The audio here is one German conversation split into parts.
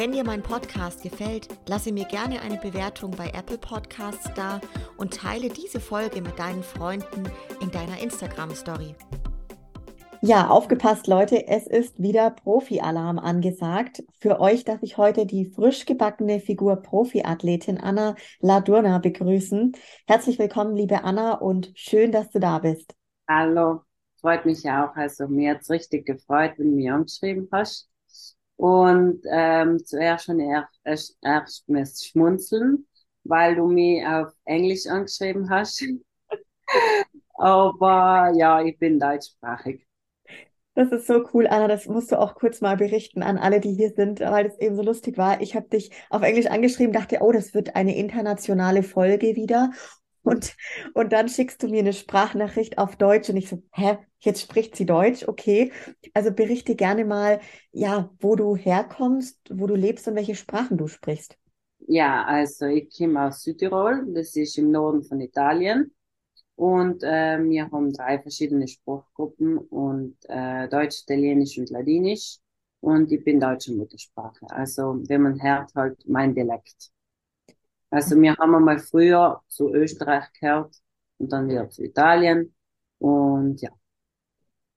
Wenn dir mein Podcast gefällt, lasse mir gerne eine Bewertung bei Apple Podcasts da und teile diese Folge mit deinen Freunden in deiner Instagram Story. Ja, aufgepasst Leute, es ist wieder Profi-Alarm angesagt. Für euch darf ich heute die frisch gebackene Figur Profi-Athletin Anna Ladurna begrüßen. Herzlich willkommen, liebe Anna, und schön, dass du da bist. Hallo, freut mich auch. Also mir hat es richtig gefreut, wenn du mir angeschrieben hast. Und ähm, zuerst schon erst, erst, schmunzeln, weil du mich auf Englisch angeschrieben hast. Aber ja, ich bin deutschsprachig. Das ist so cool, Anna. Das musst du auch kurz mal berichten an alle, die hier sind, weil es eben so lustig war. Ich habe dich auf Englisch angeschrieben, dachte, oh, das wird eine internationale Folge wieder. Und, und dann schickst du mir eine Sprachnachricht auf Deutsch und ich so, hä, jetzt spricht sie Deutsch, okay. Also berichte gerne mal, ja, wo du herkommst, wo du lebst und welche Sprachen du sprichst. Ja, also ich komme aus Südtirol, das ist im Norden von Italien. Und äh, wir haben drei verschiedene Sprachgruppen und äh, Deutsch, Italienisch und Ladinisch. Und ich bin deutsche Muttersprache. Also wenn man hört, halt mein Dialekt. Also wir haben mal früher zu Österreich gehört und dann wieder zu Italien. Und ja.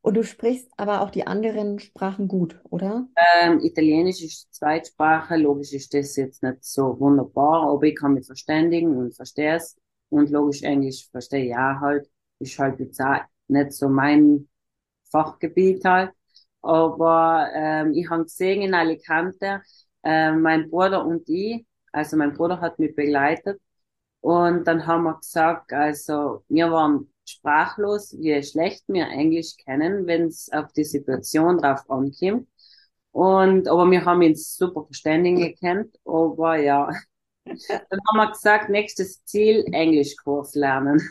Und du sprichst aber auch die anderen Sprachen gut, oder? Ähm, Italienisch ist Zweitsprache. Logisch ist das jetzt nicht so wunderbar, aber ich kann mich verständigen und verstehe es. Und logisch Englisch verstehe ich auch halt. Ist halt jetzt auch nicht so mein Fachgebiet halt. Aber ähm, ich habe gesehen in Alicante, äh, mein Bruder und ich, also mein Bruder hat mich begleitet. Und dann haben wir gesagt, also wir waren sprachlos, wie schlecht wir Englisch kennen, wenn es auf die Situation drauf ankommt. Und, aber wir haben uns super verständigen gekannt. Aber ja, dann haben wir gesagt, nächstes Ziel, Englischkurs lernen.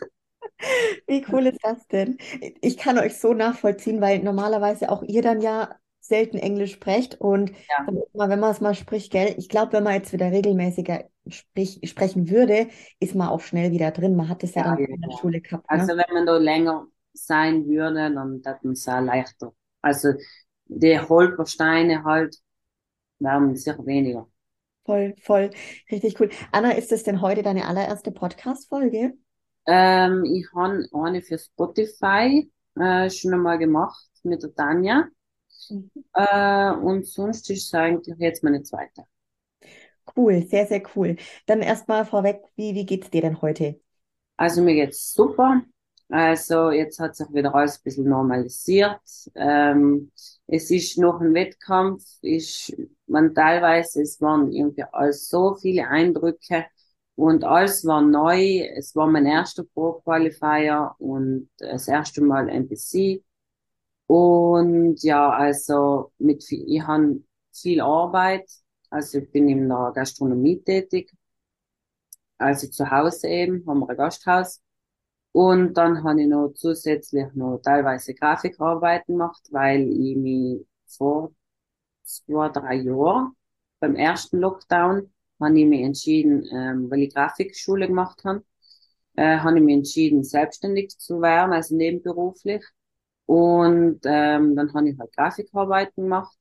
Wie cool ist das denn? Ich kann euch so nachvollziehen, weil normalerweise auch ihr dann ja selten Englisch sprecht und ja. wenn man es mal spricht, gell, ich glaube, wenn man jetzt wieder regelmäßiger sprich, sprechen würde, ist man auch schnell wieder drin. Man hat es ja, ja, dann in der Schule gehabt. Ne? Also wenn man da länger sein würde, dann man es auch leichter. Also die Holpersteine halt werden sicher weniger. Voll, voll, richtig cool. Anna, ist das denn heute deine allererste Podcast-Folge? Ähm, ich habe eine für Spotify äh, schon einmal gemacht mit der Tanja. Mhm. Äh, und sonst ist es eigentlich jetzt meine zweite. Cool, sehr, sehr cool. Dann erstmal vorweg, wie, wie geht's dir denn heute? Also mir geht's super. Also jetzt hat sich wieder alles ein bisschen normalisiert. Ähm, es ist noch ein Wettkampf, ist man teilweise, es waren irgendwie alles so viele Eindrücke und alles war neu. Es war mein erster Pro Qualifier und das erste Mal NPC. Und ja, also mit viel, ich habe viel Arbeit. Also ich bin in der Gastronomie tätig. Also zu Hause eben, haben wir ein Gasthaus. Und dann habe ich noch zusätzlich noch teilweise Grafikarbeiten gemacht, weil ich mich vor zwei, drei Jahren beim ersten Lockdown habe ich mich entschieden, ähm, weil ich Grafikschule gemacht habe, äh, habe ich mich entschieden, selbstständig zu werden, also nebenberuflich. Und ähm, dann habe ich halt Grafikarbeiten gemacht.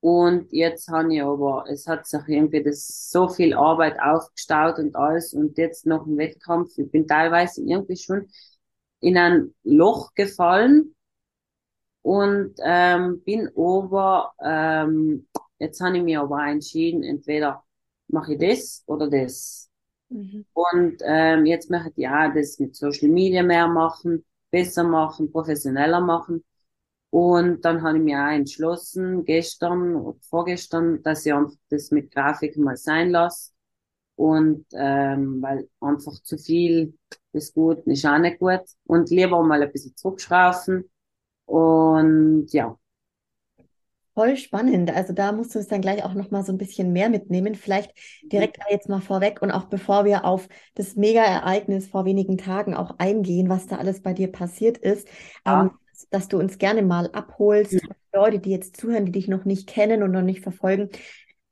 Und jetzt habe ich aber, es hat sich irgendwie das so viel Arbeit aufgestaut und alles und jetzt noch ein Wettkampf. Ich bin teilweise irgendwie schon in ein Loch gefallen und ähm, bin aber, ähm, jetzt habe ich mir aber entschieden, entweder mache ich das oder das. Mhm. Und ähm, jetzt möchte ich ja das mit Social Media mehr machen besser machen, professioneller machen. Und dann habe ich mir auch entschlossen, gestern oder vorgestern, dass ich einfach das mit Grafik mal sein lasse. Und ähm, weil einfach zu viel ist gut, ist auch nicht gut. Und lieber mal ein bisschen zurückschrauben. Und ja. Voll spannend. Also da musst du es dann gleich auch noch mal so ein bisschen mehr mitnehmen. Vielleicht Mhm. direkt jetzt mal vorweg und auch bevor wir auf das Mega-Ereignis vor wenigen Tagen auch eingehen, was da alles bei dir passiert ist, Ja. ähm, dass du uns gerne mal abholst, Mhm. Leute, die jetzt zuhören, die dich noch nicht kennen und noch nicht verfolgen,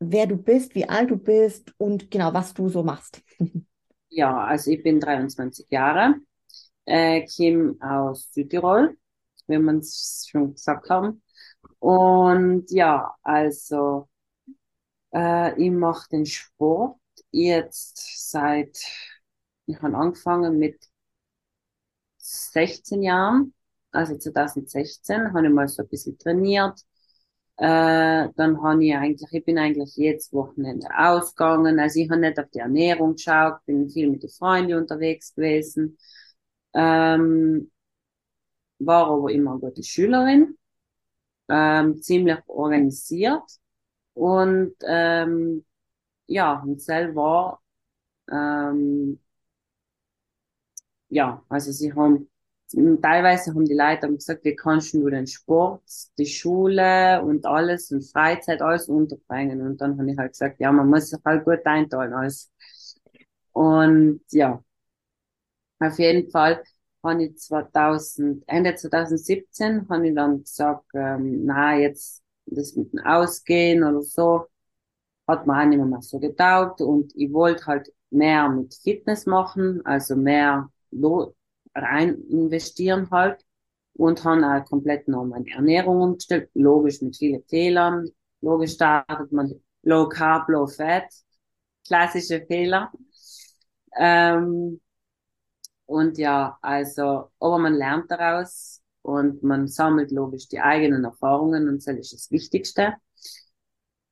wer du bist, wie alt du bist und genau, was du so machst. Ja, also ich bin 23 Jahre, äh, komme aus Südtirol, wie man es schon gesagt haben. Und ja, also äh, ich mache den Sport jetzt seit, ich habe angefangen mit 16 Jahren, also 2016, habe ich mal so ein bisschen trainiert. Äh, dann habe ich eigentlich, ich bin eigentlich jedes Wochenende ausgegangen. Also ich habe nicht auf die Ernährung geschaut, bin viel mit den Freunden unterwegs gewesen. Ähm, war aber immer eine gute Schülerin, ähm, ziemlich organisiert und ähm, ja, und selber ähm, ja, also sie haben teilweise haben die Leute gesagt, wie kannst du den Sport, die Schule und alles und Freizeit alles unterbringen? Und dann habe ich halt gesagt, ja, man muss sich halt gut einteilen alles. Und ja, auf jeden Fall habe ich 2000, Ende 2017 habe ich dann gesagt, ähm, na, jetzt das mit dem Ausgehen oder so, hat mir auch nicht mehr so getaugt und ich wollte halt mehr mit Fitness machen, also mehr rein investieren halt und habe auch komplett noch meine Ernährung umgestellt, logisch mit vielen Fehlern. Logisch startet man Low Carb, Low Fat, klassische Fehler. Ähm, und ja, also, aber man lernt daraus und man sammelt logisch die eigenen Erfahrungen und das ist das Wichtigste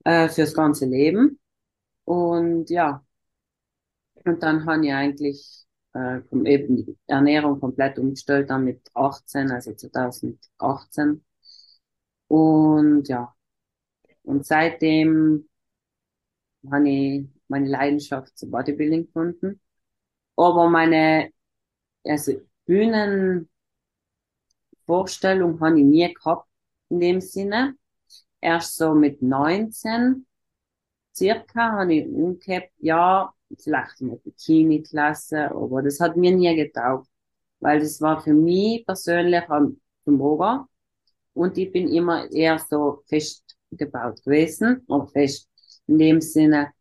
äh, fürs ganze Leben. Und ja, und dann habe ich eigentlich äh, eben die Ernährung komplett umgestellt, dann mit 18, also 2018. Und ja, und seitdem habe ich meine Leidenschaft zu Bodybuilding gefunden. Aber meine, also Bühnenvorstellung habe ich nie gehabt in dem Sinne. Erst so mit 19 circa habe ich umgehabt, ja, vielleicht in der Bikini-Klasse, aber das hat mir nie getaugt, weil das war für mich persönlich am Vermogen und ich bin immer eher so fest gebaut gewesen, oder fest in dem Sinne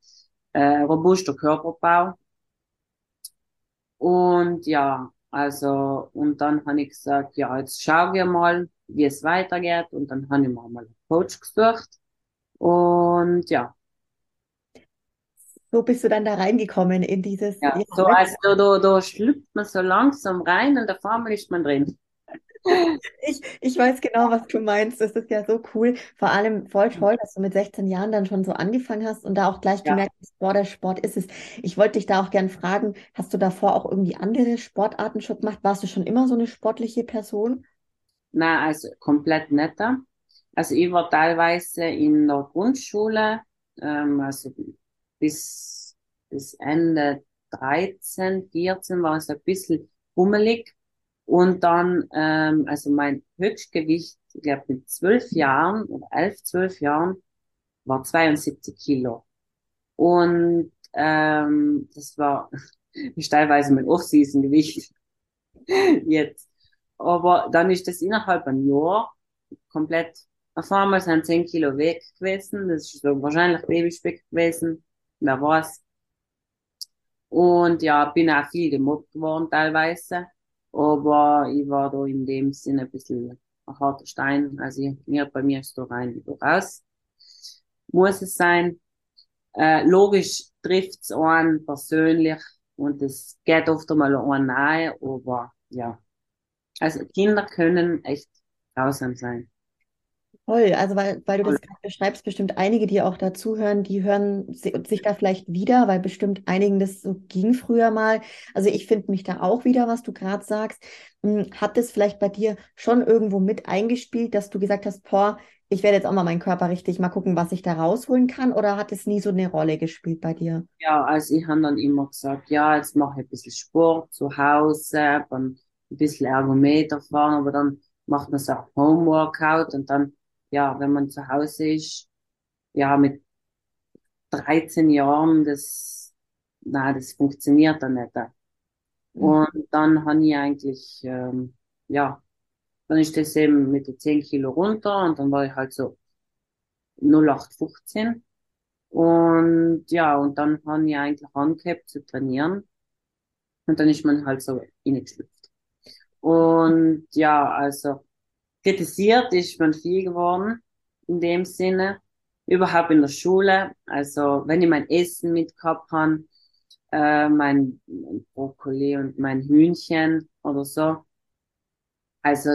äh, robuster Körperbau. Und ja, also, und dann habe ich gesagt, ja, jetzt schauen wir mal, wie es weitergeht. Und dann habe ich mir mal einen Coach gesucht. Und ja, So bist du dann da reingekommen in dieses, ja, ja, so, also da, da schlüpft man so langsam rein und auf einmal ist man drin. Ich, ich weiß genau, was du meinst. Das ist ja so cool. Vor allem voll toll, dass du mit 16 Jahren dann schon so angefangen hast und da auch gleich Ja. gemerkt hast, boah, der Sport ist es. Ich wollte dich da auch gern fragen, hast du davor auch irgendwie andere Sportarten schon gemacht? Warst du schon immer so eine sportliche Person? Nein, also komplett netter. Also ich war teilweise in der Grundschule, ähm, also bis, bis Ende 13, 14 war es ein bisschen bummelig. Und dann, ähm, also mein Höchstgewicht, ich glaube mit zwölf Jahren oder elf, zwölf Jahren, war 72 Kilo. Und ähm, das war ist teilweise mein Off-Season-Gewicht jetzt. Aber dann ist das innerhalb ein Jahr komplett, auf einmal sind 10 Kilo weg gewesen. Das ist so wahrscheinlich Babyspeck gewesen, wer weiß. Und ja, bin auch viel gemobbt geworden teilweise. Aber ich war da in dem Sinne ein bisschen ein harter Stein. Also ich, mir, bei mir ist da rein, wie da raus. Muss es sein. Äh, logisch trifft's einen persönlich und es geht oft einmal einen nahe, aber ja. Also Kinder können echt grausam sein. Toll, also weil, weil du das gerade beschreibst, bestimmt einige, die auch dazuhören, die hören si- sich da vielleicht wieder, weil bestimmt einigen das so ging früher mal. Also ich finde mich da auch wieder, was du gerade sagst. Hm, Hat das vielleicht bei dir schon irgendwo mit eingespielt, dass du gesagt hast, boah, ich werde jetzt auch mal meinen Körper richtig mal gucken, was ich da rausholen kann, oder hat es nie so eine Rolle gespielt bei dir? Ja, also ich habe dann immer gesagt, ja, jetzt mache ich ein bisschen Sport zu Hause, dann ein bisschen Ergometer fahren, aber dann macht man so auch Homeworkout und dann ja, wenn man zu Hause ist, ja, mit 13 Jahren, das, na, das funktioniert dann nicht. Mhm. Und dann habe ich eigentlich, ähm, ja, dann ist das eben mit den 10 Kilo runter und dann war ich halt so 0815. Und ja, und dann habe ich eigentlich angehabt zu trainieren. Und dann ist man halt so reingeschlüpft. Und ja, also kritisiert ist man viel geworden in dem Sinne. Überhaupt in der Schule. Also wenn ich mein Essen mitgehabt habe, äh, mein, mein Brokkoli und mein Hühnchen oder so. Also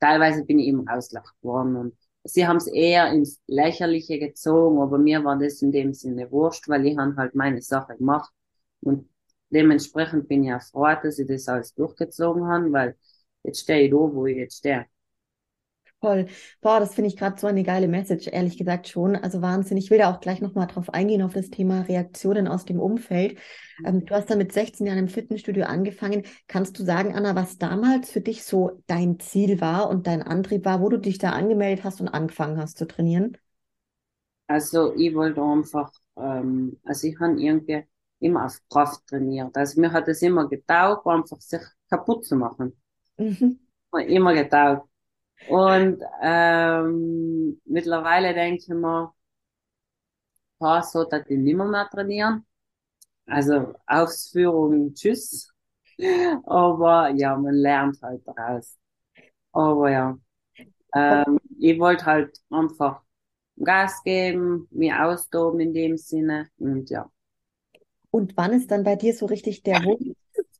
teilweise bin ich immer ausgelacht worden und sie haben es eher ins Lächerliche gezogen, aber mir war das in dem Sinne wurscht, weil ich habe halt meine Sache gemacht und dementsprechend bin ich auch froh, dass ich das alles durchgezogen habe, weil jetzt stehe ich da, wo ich jetzt stehe. Voll. Boah, das finde ich gerade so eine geile Message, ehrlich gesagt schon. Also Wahnsinn. Ich will da auch gleich nochmal drauf eingehen, auf das Thema Reaktionen aus dem Umfeld. Ähm, du hast dann mit 16 Jahren im Fitnessstudio angefangen. Kannst du sagen, Anna, was damals für dich so dein Ziel war und dein Antrieb war, wo du dich da angemeldet hast und angefangen hast zu trainieren? Also ich wollte einfach, ähm, also ich habe irgendwie immer auf Kraft trainiert. Also mir hat es immer getaugt, einfach sich kaputt zu machen. Mhm. Immer getaugt. Und ähm, mittlerweile denke ich mir, boah, so dass ich nicht mehr, trainieren. Also Ausführung, tschüss. Aber ja, man lernt halt daraus. Aber ja, ähm, ich wollte halt einfach Gas geben, mir austoben in dem Sinne und ja. Und wann ist dann bei dir so richtig der Wunsch,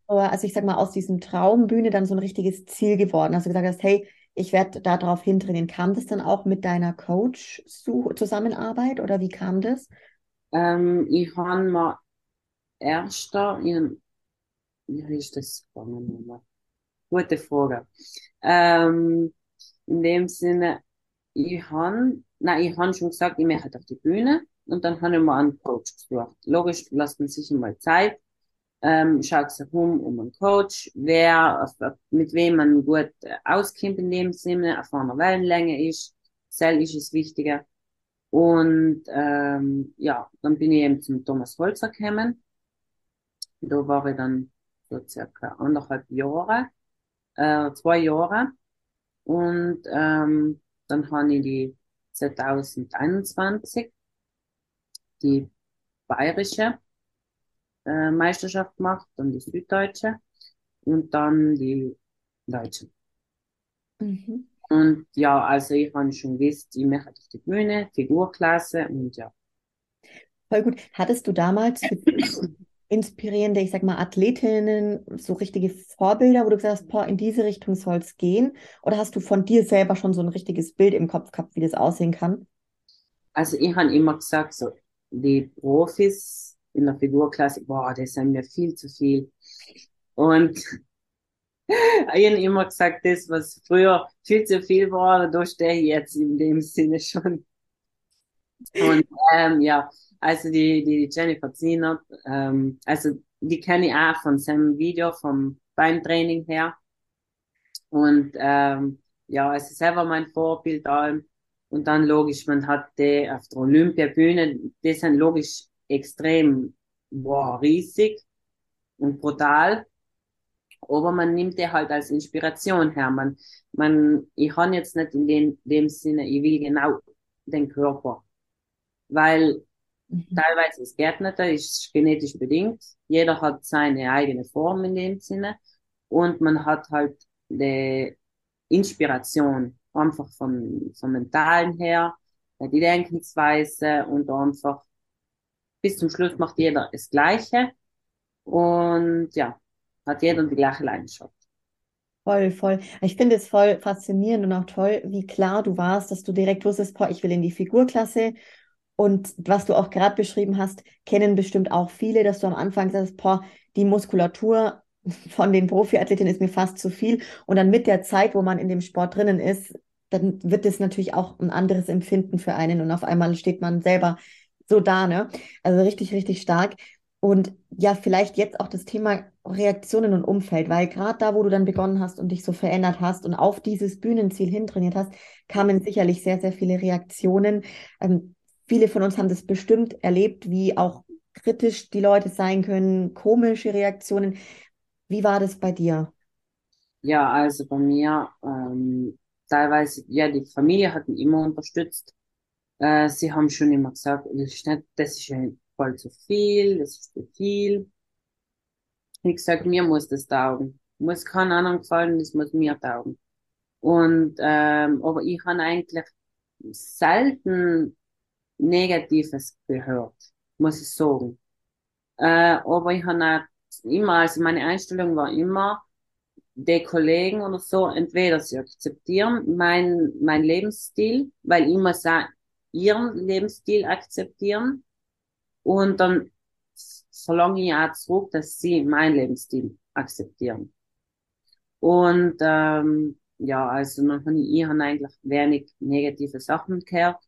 also ich sag mal, aus diesem Traumbühne dann so ein richtiges Ziel geworden? Du gesagt hast, hey, ich werde darauf hintrainieren. Kam das dann auch mit deiner Coach-Zusammenarbeit oder wie kam das? Ähm, ich habe mal erster in, wie ist das gegangen? Gute Frage. Ähm, in dem Sinne, ich habe, nein, ich habe schon gesagt, ich möchte auf die Bühne und dann habe ich mal einen Coach gesucht. Logisch, lasst man sich mal Zeit ähm, schaut sich um, um einen Coach, wer, mit wem man gut auskennt in dem Sinne, auf einer Wellenlänge ist. Zell ist das Wichtige. Und ähm, ja, dann bin ich eben zum Thomas Holzer gekommen. Da war ich dann so circa anderthalb Jahre, äh, zwei Jahre. Und ähm, dann habe ich die 2021 die bayerische äh, Meisterschaft gemacht, dann die Süddeutsche und dann die Deutsche. Mhm. Und ja, also ich habe schon gewusst, ich mache auf die Bühne, Figurklasse und ja. Voll gut. Hattest du damals inspirierende, ich sag mal, Athletinnen, so richtige Vorbilder, wo du gesagt hast, boah, in diese Richtung soll es gehen? Oder hast du von dir selber schon so ein richtiges Bild im Kopf gehabt, wie das aussehen kann? Also ich habe immer gesagt, so die Profis in der Figurklasse, boah, das sind mir viel zu viel. Und ich habe immer gesagt, das, was früher viel zu viel war, da stehe ich jetzt in dem Sinne schon. Und ähm, ja, also die, die Jennifer Ziener, ähm, also die kenne ich auch von seinem Video vom Beintraining her. Und ähm, ja, es ist selber mein Vorbild allem. Und dann logisch, man hat die auf der Olympiabühne, die sind logisch extrem wow, riesig und brutal. Aber man nimmt die halt als Inspiration her. Man, man, ich habe jetzt nicht in dem, dem Sinne, ich will genau den Körper. Weil mhm. teilweise ist Gärtner, ist genetisch bedingt. Jeder hat seine eigene Form in dem Sinne. Und man hat halt die Inspiration einfach vom, vom Mentalen her, die Denkensweise und einfach bis zum Schluss macht jeder das Gleiche und ja, hat jeder die gleiche Leidenschaft. Voll, voll. Ich finde es voll faszinierend und auch toll, wie klar du warst, dass du direkt wusstest, boah, ich will in die Figurklasse. Und was du auch gerade beschrieben hast, kennen bestimmt auch viele, dass du am Anfang sagst, boah, die Muskulatur von den Profiathletinnen ist mir fast zu viel. Und dann mit der Zeit, wo man in dem Sport drinnen ist, dann wird es natürlich auch ein anderes Empfinden für einen und auf einmal steht man selber so da, ne? Also richtig, richtig stark. Und ja, vielleicht jetzt auch das Thema Reaktionen und Umfeld, weil gerade da, wo du dann begonnen hast und dich so verändert hast und auf dieses Bühnenziel hintrainiert hast, kamen sicherlich sehr, sehr viele Reaktionen. Ähm, viele von uns haben das bestimmt erlebt, wie auch kritisch die Leute sein können, komische Reaktionen. Wie war das bei dir? Ja, also bei mir, ähm, teilweise, ja, die Familie hat mich immer unterstützt. Äh, sie haben schon immer gesagt, das ist nicht, das ist voll zu viel, das ist zu viel. Ich gesagt, mir muss das taugen. Muss keinen anderen gefallen, das muss mir taugen. Und, ähm, aber ich habe eigentlich selten Negatives gehört, muss ich sagen. Äh, aber ich habe immer, also meine Einstellung war immer, die Kollegen oder so, entweder sie akzeptieren mein, mein Lebensstil, weil ich muss auch ihren Lebensstil akzeptieren und dann verlange ich auch zurück, dass sie meinen Lebensstil akzeptieren. Und ähm, ja, also dann habe ich, habe eigentlich wenig negative Sachen gehört.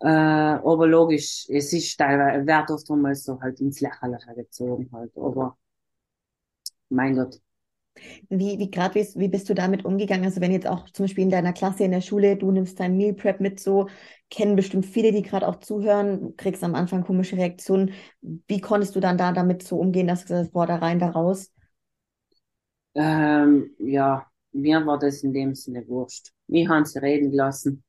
Äh, aber logisch, es ist teilweise, wird oft einmal so halt ins Lächerliche gezogen halt, aber mein Gott. Wie, wie gerade, wie, wie bist du damit umgegangen? Also wenn jetzt auch zum Beispiel in deiner Klasse in der Schule, du nimmst dein Meal Prep mit, so kennen bestimmt viele, die gerade auch zuhören, kriegst am Anfang komische Reaktionen. Wie konntest du dann da damit so umgehen, dass du gesagt hast, boah, da rein, da raus? Ähm, ja, mir war das in dem Sinne wurscht. Wir haben sie reden lassen.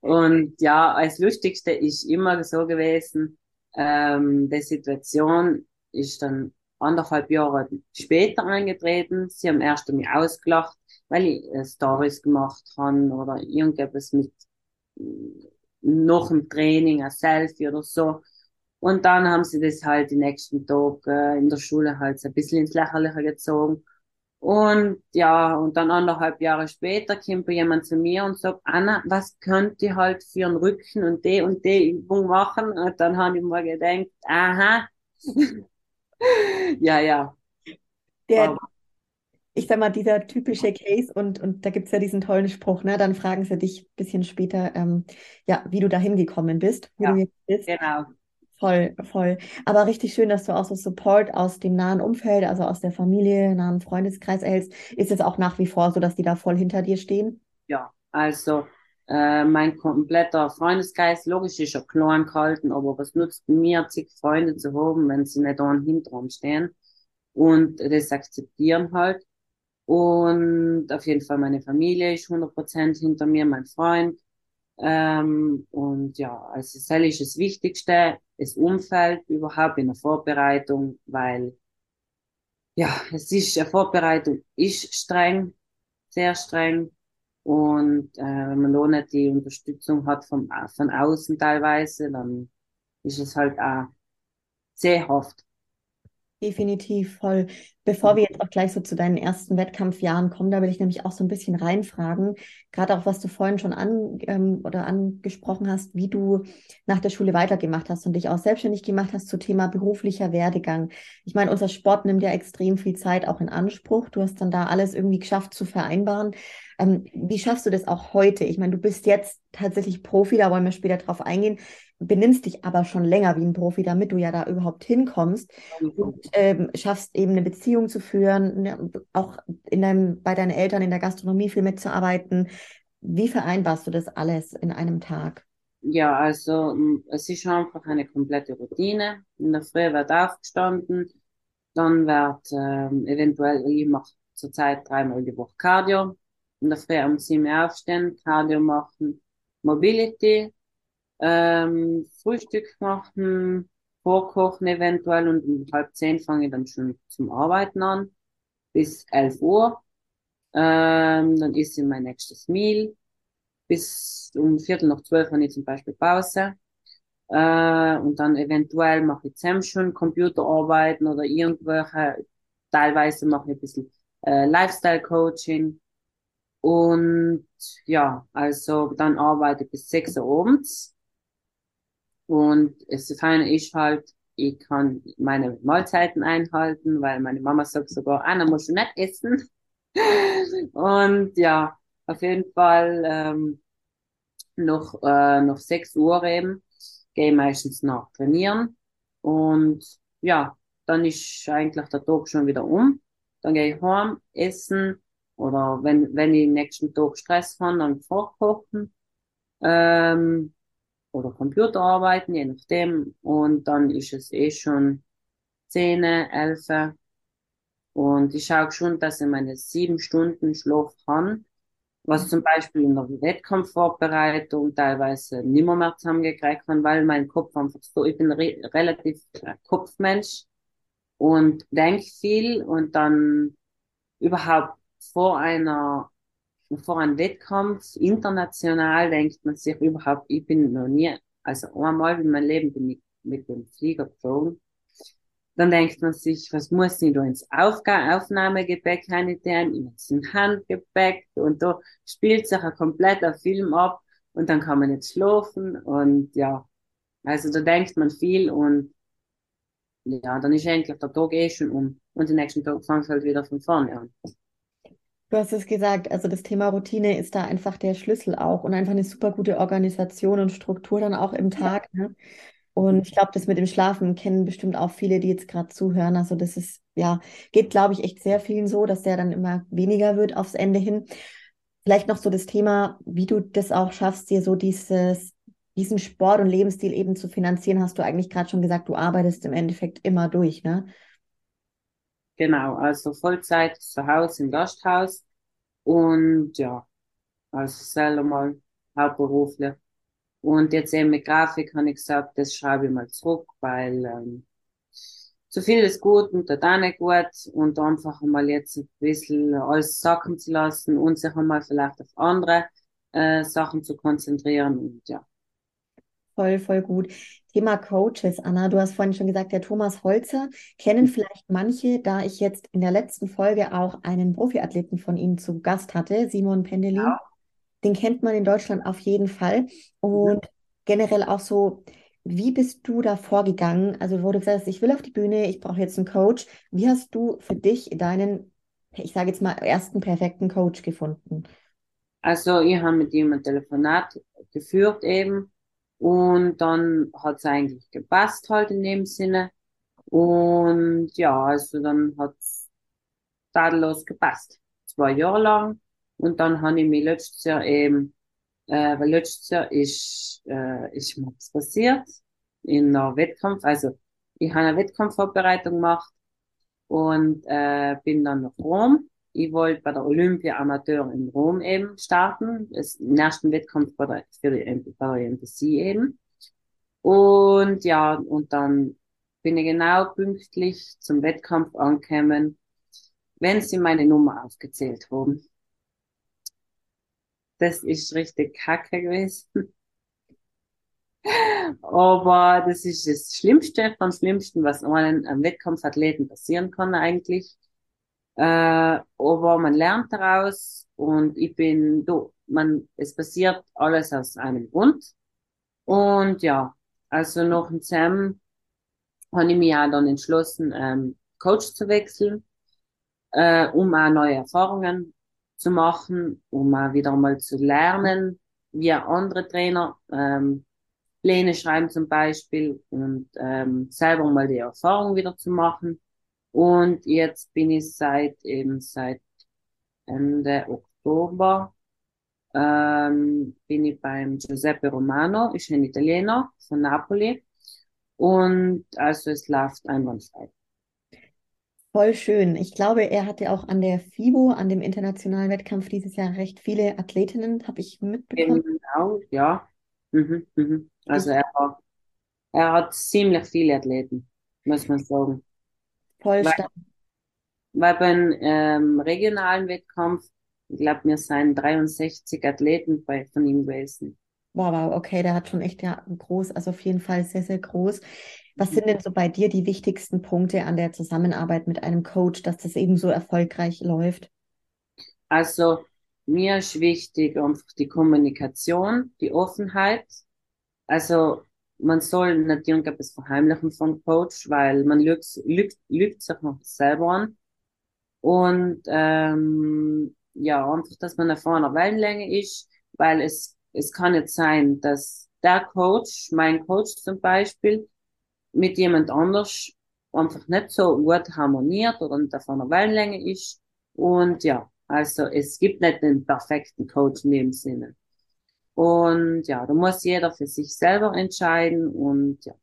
Und ja, als Lustigste ist immer so gewesen, ähm, die Situation ist dann anderthalb Jahre später eingetreten. Sie haben erst mich ausgelacht, weil ich äh, Stories gemacht habe oder irgendetwas mit äh, noch im Training, ein Selfie oder so. Und dann haben sie das halt die nächsten Tage äh, in der Schule halt so ein bisschen ins Lächerliche gezogen. Und ja, und dann anderthalb Jahre später kommt jemand zu mir und sagt, Anna, was könnt ihr halt für den Rücken und die und die Übung machen? Und dann habe ich mir gedacht, aha, ja, ja. Der, ich sag mal, dieser typische Case und, und da gibt es ja diesen tollen Spruch, ne? Dann fragen sie dich ein bisschen später, ähm, ja, wie du da hingekommen bist, wo ja, du bist. Genau. Voll, voll. Aber richtig schön, dass du auch so Support aus dem nahen Umfeld, also aus der Familie, nahen Freundeskreis erhältst. Ist es auch nach wie vor so, dass die da voll hinter dir stehen? Ja, also äh, mein kompletter Freundeskreis, logisch ist ja klein gehalten, aber was nutzt mir, zig Freunde zu haben, wenn sie nicht da hinter stehen und das akzeptieren halt. Und auf jeden Fall meine Familie ist 100% hinter mir, mein Freund. Ähm, und ja, also das ist das Wichtigste, das Umfeld überhaupt in der Vorbereitung, weil ja, es ist, eine Vorbereitung ist streng, sehr streng. Und äh, wenn man noch nicht die Unterstützung hat von, von außen teilweise, dann ist es halt auch sehr oft. Definitiv voll. Bevor wir jetzt auch gleich so zu deinen ersten Wettkampfjahren kommen, da will ich nämlich auch so ein bisschen reinfragen, gerade auch was du vorhin schon an ähm, oder angesprochen hast, wie du nach der Schule weitergemacht hast und dich auch selbstständig gemacht hast zu Thema beruflicher Werdegang. Ich meine, unser Sport nimmt ja extrem viel Zeit auch in Anspruch. Du hast dann da alles irgendwie geschafft zu vereinbaren. Ähm, wie schaffst du das auch heute? Ich meine, du bist jetzt tatsächlich Profi, da wollen wir später drauf eingehen benimmst dich aber schon länger wie ein Profi, damit du ja da überhaupt hinkommst und ähm, schaffst eben eine Beziehung zu führen, ne, auch in deinem, bei deinen Eltern in der Gastronomie viel mitzuarbeiten. Wie vereinbarst du das alles in einem Tag? Ja, also es ist einfach eine komplette Routine. In der Früh wird aufgestanden, dann wird ähm, eventuell, ich mache zurzeit dreimal die Woche Cardio. Früh um sieben aufstehen, Cardio machen, Mobility, ähm, Frühstück machen, vorkochen eventuell und um halb zehn fange ich dann schon zum Arbeiten an bis elf Uhr. Ähm, dann ist ich mein nächstes Meal. Bis um Viertel nach zwölf habe ich zum Beispiel Pause. Äh, und dann eventuell mache ich zusammen schon Computerarbeiten oder irgendwelche, teilweise mache ich ein bisschen äh, Lifestyle-Coaching. Und ja, also dann arbeite ich bis sechs Uhr abends. Und das Feine ist halt, ich kann meine Mahlzeiten einhalten, weil meine Mama sagt sogar, Anna musst du nicht essen. und ja, auf jeden Fall ähm, noch, äh, noch 6 Uhr eben gehe ich meistens noch trainieren und ja, dann ist eigentlich der Tag schon wieder um. Dann gehe ich heim, essen oder wenn, wenn ich nächsten Tag Stress habe, dann vorkochen ähm, oder Computer arbeiten, je nachdem. Und dann ist es eh schon zehn, elf. Und ich schaue schon, dass ich meine sieben Stunden Schlaf habe was zum Beispiel in der Wettkampfvorbereitung teilweise nimmer mehr zusammengekriegt habe, weil mein Kopf einfach so, ich bin re relativ Kopfmensch und denke viel und dann überhaupt vor einer, vor einem Wettkampf international denkt man sich überhaupt, ich bin noch nie, also einmal in meinem Leben bin ich mit dem Flieger geflogen dann denkt man sich, was muss ich da ins Aufga Aufnahmegepäck reintun, ins Handgepäck und da spielt sich ein kompletter Film ab und dann kann man nicht schlafen und ja, also da denkt man viel und ja, dann ist eigentlich der Tag eh schon um und den nächsten Tag fängt halt wieder von vorne an. Du hast es gesagt, also das Thema Routine ist da einfach der Schlüssel auch und einfach eine super gute Organisation und Struktur dann auch im Tag. Ja. Ne? Und ich glaube, das mit dem Schlafen kennen bestimmt auch viele, die jetzt gerade zuhören. Also das ist, ja, geht, glaube ich, echt sehr vielen so, dass der dann immer weniger wird aufs Ende hin. Vielleicht noch so das Thema, wie du das auch schaffst, dir so dieses, diesen Sport und Lebensstil eben zu finanzieren, hast du eigentlich gerade schon gesagt, du arbeitest im Endeffekt immer durch, ne? Genau, also Vollzeit zu Hause im Gasthaus. Und ja, also selber mal hauptberuflich. Und jetzt eben mit Grafik habe ich gesagt, das schreibe ich mal zurück, weil ähm, zu viel ist gut und auch nicht gut. Und einfach mal jetzt ein bisschen alles sacken zu lassen und sich einmal vielleicht auf andere äh, Sachen zu konzentrieren und ja. Voll, voll gut. Thema Coaches, Anna, du hast vorhin schon gesagt, der Thomas Holzer kennen vielleicht manche, da ich jetzt in der letzten Folge auch einen Profiathleten von ihm zu Gast hatte, Simon Pendelin. Ja den kennt man in Deutschland auf jeden Fall. Und mhm. generell auch so, wie bist du da vorgegangen? Also, wo du gesagt hast, ich will auf die Bühne, ich brauche jetzt einen Coach. Wie hast du für dich deinen, ich sage jetzt mal, ersten perfekten Coach gefunden? Also, ich habe mit ihm ein Telefonat geführt eben. Und dann hat es eigentlich gepasst halt in dem Sinne. Und ja, also dann hat es tadellos gepasst. Zwei Jahre lang. Und dann habe ich mich letztes Jahr eben, äh, weil letztes Jahr ist, äh, ist mir was passiert in einer Wettkampf, also ich habe eine Wettkampfvorbereitung gemacht und äh, bin dann nach Rom. Ich wollte bei der Olympia Amateur in Rom eben starten, das, ersten Wettkampf bei der, für die, bei der MPC eben. Und ja, und dann bin ich genau pünktlich zum Wettkampf angekommen, wenn sie meine Nummer aufgezählt haben das ist richtig kacke gewesen. Aber das ist das Schlimmste vom Schlimmsten, was einem Wettkampfathleten passieren kann eigentlich. Äh, aber man lernt daraus und ich bin, du, man, es passiert alles aus einem Grund. Und ja, also nach dem Sam habe ich mich auch dann entschlossen, ähm, Coach zu wechseln, äh, um auch neue Erfahrungen zu machen, um auch wieder mal zu lernen, wie andere Trainer ähm, Pläne schreiben zum Beispiel und ähm, selber mal die Erfahrung wieder zu machen. Und jetzt bin ich seit eben seit Ende Oktober ähm, bin ich beim Giuseppe Romano, ist ein Italiener von Napoli. Und also es läuft einwandfrei. Voll schön. Ich glaube, er hatte auch an der FIBO, an dem internationalen Wettkampf dieses Jahr recht viele Athletinnen, habe ich mitbekommen. Genau, ja. Mhm, mhm. Also er, er hat ziemlich viele Athleten, muss man sagen. Voll weil. Weil beim ähm, regionalen Wettkampf, ich glaube, wir seien 63 Athleten bei, von ihm gewesen. Wow, wow, okay, der hat schon echt ja groß, also auf jeden Fall sehr, sehr groß. Was sind denn so bei dir die wichtigsten Punkte an der Zusammenarbeit mit einem Coach, dass das eben so erfolgreich läuft? Also mir ist wichtig einfach die Kommunikation, die Offenheit. Also man soll nicht irgendetwas verheimlichen vom Coach, weil man lügt, lügt, lügt sich noch selber an. Und ähm, ja, einfach, dass man auf einer Wellenlänge ist, weil es, es kann nicht sein, dass der Coach, mein Coach zum Beispiel, mit jemand anders einfach nicht so gut harmoniert oder nicht auf einer Wellenlänge ist. Und ja, also es gibt nicht den perfekten Coach in dem Sinne. Und ja, da muss jeder für sich selber entscheiden und ja.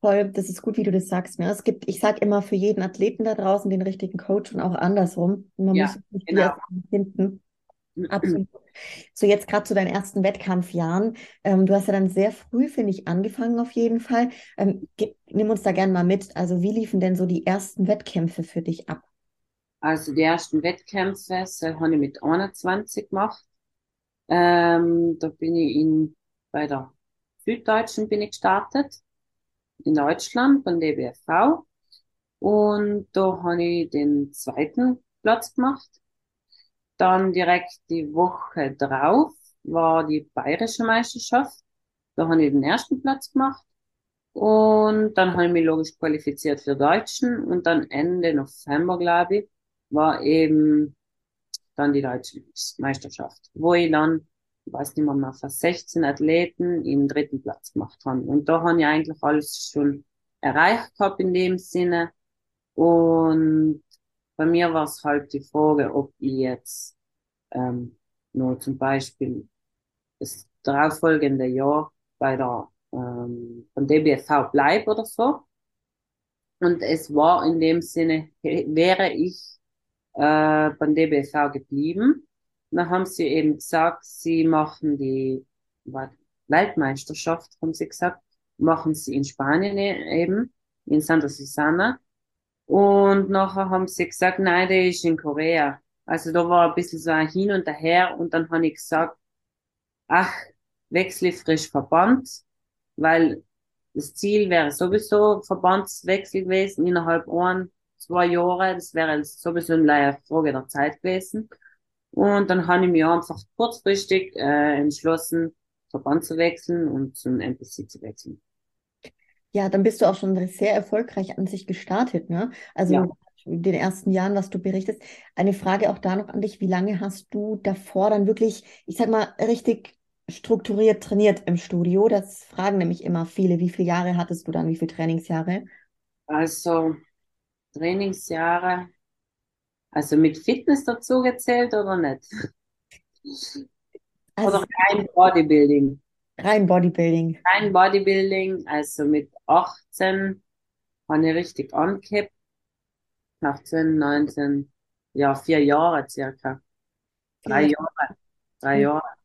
Voll, das ist gut, wie du das sagst. Ja, es gibt, ich sage immer für jeden Athleten da draußen den richtigen Coach und auch andersrum. Man ja, muss sich genau. finden. Absolut. So jetzt gerade zu deinen ersten Wettkampfjahren. Ähm, du hast ja dann sehr früh, finde ich, angefangen auf jeden Fall. Ähm, gib, nimm uns da gerne mal mit. Also wie liefen denn so die ersten Wettkämpfe für dich ab? Also die ersten Wettkämpfe habe ich mit 21 gemacht. Ähm, da bin ich in, bei der Süddeutschen bin ich gestartet, in Deutschland, beim DBFV. Und da habe ich den zweiten Platz gemacht. Dann direkt die Woche drauf war die bayerische Meisterschaft. Da habe ich den ersten Platz gemacht. Und dann habe ich mich logisch qualifiziert für Deutschen. Und dann Ende November, glaube ich, war eben dann die deutsche Meisterschaft, wo ich dann, ich weiß nicht mehr, mehr fast 16 Athleten im dritten Platz gemacht habe. Und da habe ich eigentlich alles schon erreicht gehabt in dem Sinne. Und bei mir war es halt die Frage, ob ich jetzt ähm, nur zum Beispiel das darauffolgende Jahr bei der ähm, von DBFV bleibe oder so. Und es war in dem Sinne, wäre ich äh, beim DBV geblieben. Dann haben sie eben gesagt, sie machen die Weltmeisterschaft, haben sie gesagt, machen sie in Spanien e-, eben, in Santa Susana. Und nachher haben sie gesagt, nein, der ist in Korea. Also da war ein bisschen so ein Hin und Her und dann habe ich gesagt, ach, wechsle frisch Verband, weil das Ziel wäre sowieso Verbandswechsel gewesen innerhalb ein zwei Jahre. Das wäre sowieso eine Frage der Zeit gewesen. Und dann habe ich mir einfach kurzfristig äh, entschlossen, Verband zu wechseln und zum NPC zu wechseln. Ja, dann bist du auch schon sehr erfolgreich an sich gestartet, ne? Also ja. in den ersten Jahren, was du berichtest. Eine Frage auch da noch an dich. Wie lange hast du davor dann wirklich, ich sag mal, richtig strukturiert trainiert im Studio? Das fragen nämlich immer viele. Wie viele Jahre hattest du dann? Wie viele Trainingsjahre? Also Trainingsjahre, also mit Fitness dazu gezählt oder nicht? Also oder rein Bodybuilding? Rein Bodybuilding. Rein Bodybuilding, also mit 18 habe ich richtig angekippt. 18, 19, ja, vier Jahre circa. Drei ja. Jahre. Drei Jahre.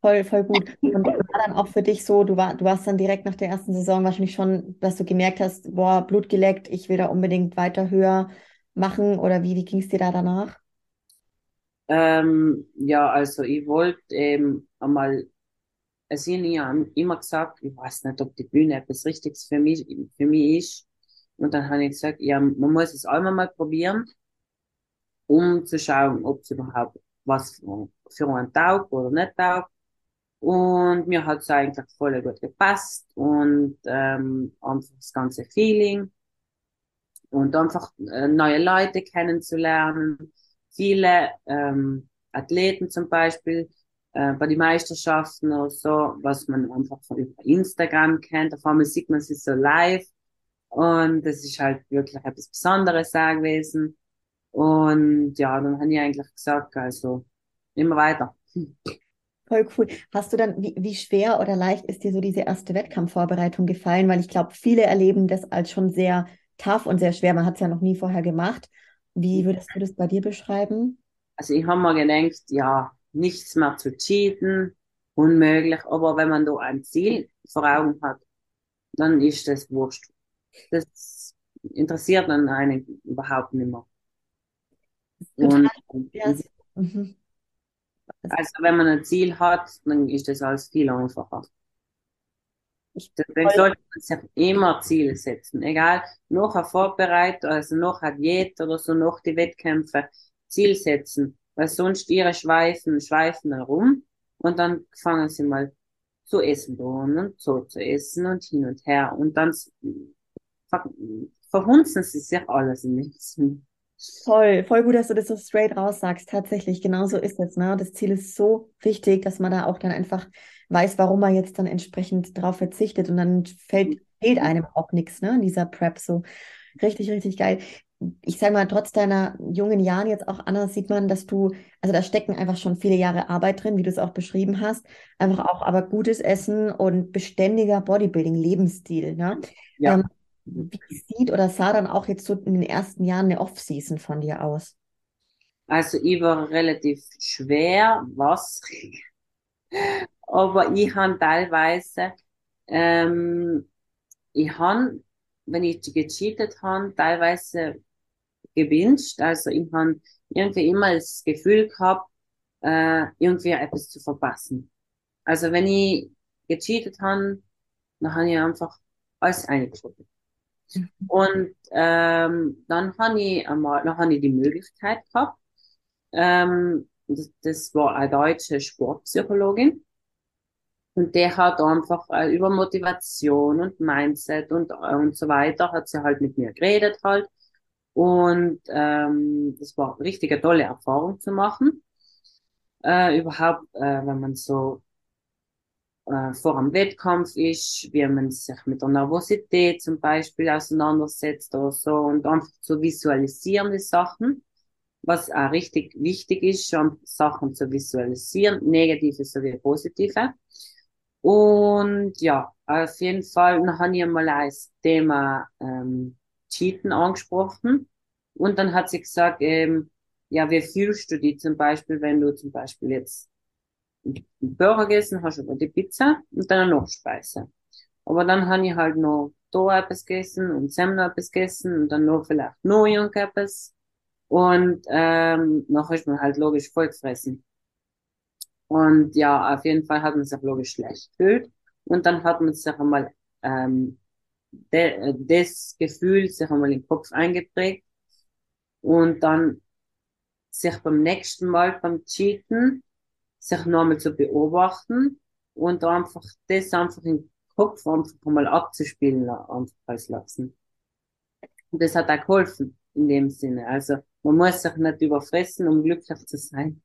Voll, voll gut. Und war dann auch für dich so, du, war, du warst dann direkt nach der ersten Saison wahrscheinlich schon, dass du gemerkt hast, boah, Blut geleckt, ich will da unbedingt weiter höher machen oder wie, wie ging es dir da danach? Ähm, ja, also ich wollte ähm, einmal, also ich habe immer gesagt, ich weiß nicht, ob die Bühne etwas Richtiges für mich, für mich ist. Und dann habe ich gesagt, ja, man muss es einmal mal probieren, um zu schauen, ob es überhaupt was für, einen taugt oder nicht taugt. Und mir hat es eigentlich voll gut gepasst und ähm, einfach das ganze Feeling und einfach äh, neue Leute kennenzulernen. Viele ähm, Athleten zum Beispiel äh, bei den Meisterschaften oder so, was man einfach von über Instagram kennt. Auf einmal sieht man sie so live und das ist halt wirklich etwas Besonderes gewesen. Und ja, dann habe ich eigentlich gesagt, also immer weiter. Voll cool. Hast du dann, wie, wie schwer oder leicht ist dir so diese erste Wettkampfvorbereitung gefallen? Weil ich glaube, viele erleben das als schon sehr tough und sehr schwer. Man hat es ja noch nie vorher gemacht. Wie würdest du das bei dir beschreiben? Also ich habe mir gedacht, ja, nichts mehr zu cheaten, unmöglich. Aber wenn man da ein Ziel vor Augen hat, dann ist das wurscht. Das interessiert dann einen überhaupt nicht mehr. Und, ja. Mhm. Also wenn man ein Ziel hat, dann ist das alles viel einfacher. Deswegen sollte man sich immer Ziele setzen. Egal, noch eine Vorbereitung, also noch ein Diät oder so, noch die Wettkämpfe, Ziel setzen. Weil sonst ihre Schweifen, schweifen herum und dann fangen sie mal zu essen und so zu essen und hin und her und dann ver verhunzen sie sich alles in nichts. Voll, voll gut, dass du das so straight raus sagst. Tatsächlich, genau so ist es. Ne? Das Ziel ist so wichtig, dass man da auch dann einfach weiß, warum man jetzt dann entsprechend drauf verzichtet. Und dann fällt fehlt einem auch nichts, ne, in dieser Prep. So richtig, richtig geil. Ich sage mal, trotz deiner jungen Jahren jetzt auch, Anna, sieht man, dass du, also da stecken einfach schon viele Jahre Arbeit drin, wie du es auch beschrieben hast. Einfach auch aber gutes Essen und beständiger Bodybuilding-Lebensstil. Ne? Ja. Ähm, sieht oder sah dann auch jetzt so in den ersten Jahren eine Off-Season von dir aus? Also ich war relativ schwer wasserig, aber ich habe teilweise, ähm, ich habe, wenn ich gecheatet habe, teilweise gewünscht. Also ich habe irgendwie immer das Gefühl gehabt, äh, irgendwie etwas zu verpassen. Also wenn ich gecheatet habe, dann habe ich einfach alles eingeschoben. Und ähm, dann habe ich einmal, dann habe ich die Möglichkeit gehabt. Ähm, das, das war eine deutsche Sportpsychologin. Und der hat einfach äh, über Motivation und Mindset und, äh, und so weiter, hat sie halt mit mir geredet halt. Und ähm, das war eine richtige tolle Erfahrung zu machen. Äh, überhaupt, äh, wenn man so äh, vor einem Wettkampf ist, wie man sich mit der Nervosität zum Beispiel auseinandersetzt oder so und einfach zu visualisieren die Sachen, was auch richtig wichtig ist, schon Sachen zu visualisieren, negative sowie positive. Und ja, auf jeden Fall, dann habe ich mal als Thema ähm, Cheaten angesprochen und dann hat sie gesagt, ähm, ja, wie fühlst du dich zum Beispiel, wenn du zum Beispiel jetzt Burger gegessen, hast aber die Pizza und dann eine Nachspeise. Aber dann habe ich halt noch da etwas gegessen und Sam noch etwas gegessen und dann noch vielleicht noch irgendetwas. Und ähm, nachher ist man halt logisch voll gefressen. Und ja, auf jeden Fall hat man sich logisch schlecht gefühlt. Und dann hat man sich einmal ähm, de, das Gefühl sich einmal im Kopf eingeprägt. Und dann sich beim nächsten Mal beim Cheaten sich nochmal zu beobachten und einfach das einfach im Kopf einfach mal abzuspielen einfach als lassen. Und das hat auch geholfen in dem Sinne. Also man muss sich nicht überfressen, um glücklich zu sein.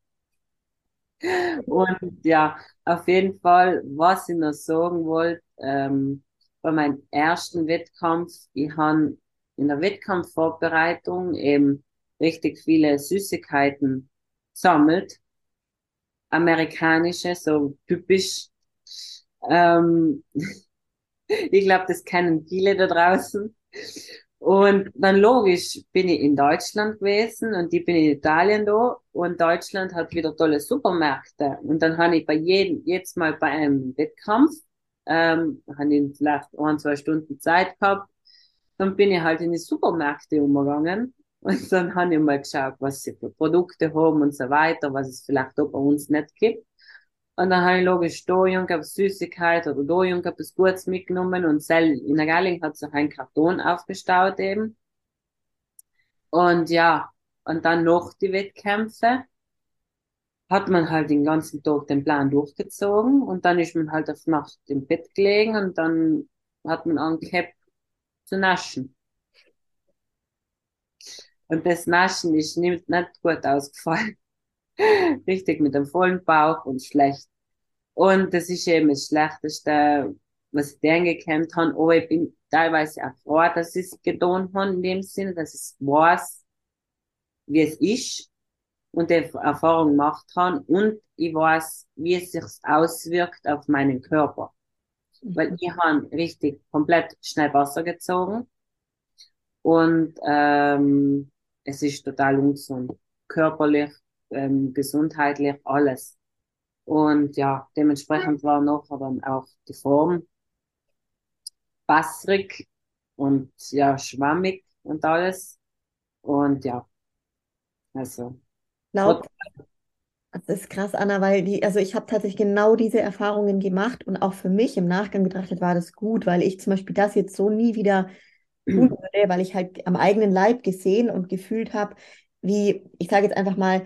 Und ja, auf jeden Fall, was ich noch sagen wollte, ähm, bei meinem ersten Wettkampf, ich habe in der Wettkampfvorbereitung eben richtig viele Süßigkeiten gesammelt amerikanische, so typisch. Ähm, ich glaube, das kennen viele da draußen. Und dann logisch bin ich in Deutschland gewesen und ich bin in Italien da und Deutschland hat wieder tolle Supermärkte. Und dann habe ich bei jedem, jetzt mal bei einem Wettkampf, ähm, habe ich vielleicht ein, zwei Stunden Zeit gehabt, dann bin ich halt in die Supermärkte umgegangen und dann habe ich mal geschaut, was sie für Produkte haben und so weiter, was es vielleicht auch bei uns nicht gibt. Und dann habe ich logisch da irgendwas Süßigkeit oder da irgendwas Gutes mitgenommen und sel in der Galling hat sich ein Karton aufgestaut eben. Und ja, und dann noch die Wettkämpfe hat man halt den ganzen Tag den Plan durchgezogen und dann ist man halt auf Nacht im Bett gelegen und dann hat man angehabt zu naschen. Und das Naschen ist nicht, nicht gut ausgefallen. Richtig mit dem vollen Bauch und schlecht. Und das ist eben das Schlechteste, was ich denn gekannt habe. Aber ich bin teilweise auch froh, dass ich es getan habe, in dem Sinne, dass ich weiß, wie es ist und die Erfahrung gemacht habe und ich weiß, wie es sich auswirkt auf meinen Körper. Weil mhm. ich habe richtig komplett schnell Wasser gezogen und ähm, es ist total ungesund. Körperlich, ähm, gesundheitlich, alles. Und ja, dementsprechend war noch aber auch die Form bassrig und ja, schwammig und alles. Und ja, also. Laut, das ist krass, Anna, weil die, also ich habe tatsächlich genau diese Erfahrungen gemacht und auch für mich im Nachgang betrachtet war das gut, weil ich zum Beispiel das jetzt so nie wieder tun würde, weil ich halt am eigenen Leib gesehen und gefühlt habe, wie, ich sage jetzt einfach mal,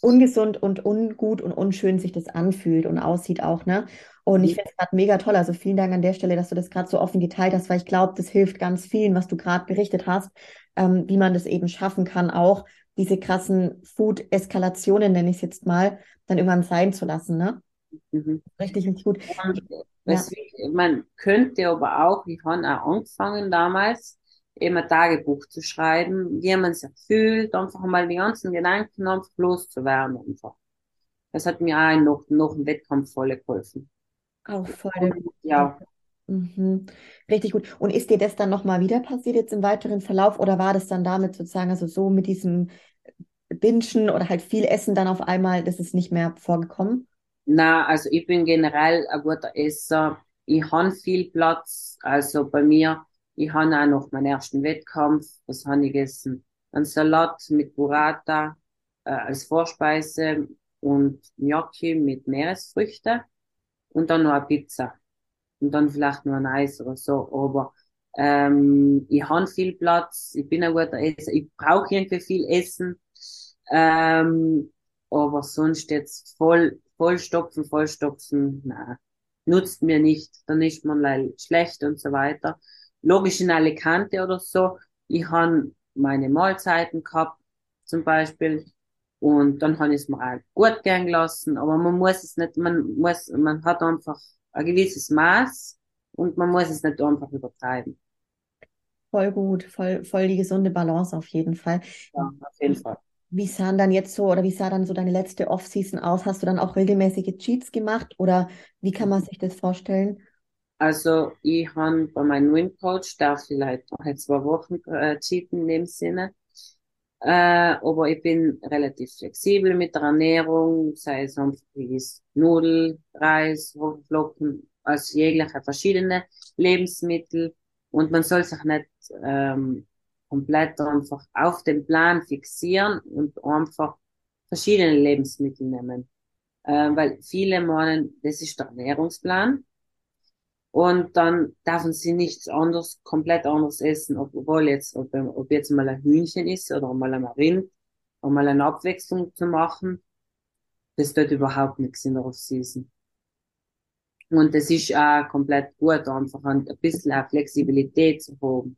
ungesund und ungut und unschön sich das anfühlt und aussieht auch, ne? Und ich mhm. finde es gerade mega toll. Also vielen Dank an der Stelle, dass du das gerade so offen geteilt hast, weil ich glaube, das hilft ganz vielen, was du gerade berichtet hast, ähm, wie man das eben schaffen kann, auch diese krassen Food-Eskalationen, nenne ich es jetzt mal, dann irgendwann sein zu lassen, ne? Mhm. Richtig, richtig gut. Ja. man könnte aber auch, ich habe auch angefangen damals, eben ein Tagebuch zu schreiben, wie man sich fühlt, einfach mal die ganzen Gedanken einfach loszuwerden einfach. Das hat mir auch noch, noch im Wettkampf voll geholfen. Auch voll. Und, ja. Mhm. Richtig gut. Und ist dir das dann nochmal wieder passiert jetzt im weiteren Verlauf oder war das dann damit sozusagen, also so mit diesem Bingen oder halt viel Essen dann auf einmal, das ist nicht mehr vorgekommen? Na, also ich bin generell ein guter Esser. Ich habe viel Platz. Also bei mir, ich habe auch noch meinen ersten Wettkampf. Was habe ich gegessen? Ein Salat mit Burrata äh, als Vorspeise und Gnocchi mit Meeresfrüchten und dann noch eine Pizza. Und dann vielleicht noch ein Eis oder so. Aber ähm, ich habe viel Platz, ich bin ein guter Esser, ich brauche irgendwie viel Essen. Ähm, aber sonst jetzt voll, vollstopfen, vollstopfen, na, nutzt mir nicht. Dann ist man leider schlecht und so weiter. Logisch in Alicante oder so. Ich habe meine Mahlzeiten gehabt, zum Beispiel. Und dann habe ich es mir auch gut gern gelassen. Aber man muss es nicht, man muss, man hat einfach ein gewisses Maß und man muss es nicht einfach übertreiben. Voll gut, voll, voll die gesunde Balance auf jeden Fall. Ja, auf jeden Fall. Wie sahen dann jetzt so, oder wie sah dann so deine letzte Off-Season aus? Hast du dann auch regelmäßige Cheats gemacht oder wie kann man sich das vorstellen? Also ich habe bei meinem neuen Coach, darf vielleicht halt zwei Wochen äh, cheaten in dem Sinne. Äh, aber ich bin relativ flexibel mit der Ernährung, sei es einfach Nudel, Reis, Haferflocken, also jegliche verschiedene Lebensmittel. Und man soll sich nicht ähm, komplett einfach auf den Plan fixieren und einfach verschiedene Lebensmittel nehmen. Äh, weil viele meinen, das ist der Ernährungsplan. Und dann dürfen sie nichts anderes, komplett anderes essen, obwohl jetzt, ob, ob jetzt mal ein Hühnchen ist oder mal ein Rind, um mal eine Abwechslung zu machen. Das tut überhaupt nichts in der Off-Season. Und das ist auch komplett gut, einfach ein bisschen Flexibilität zu haben.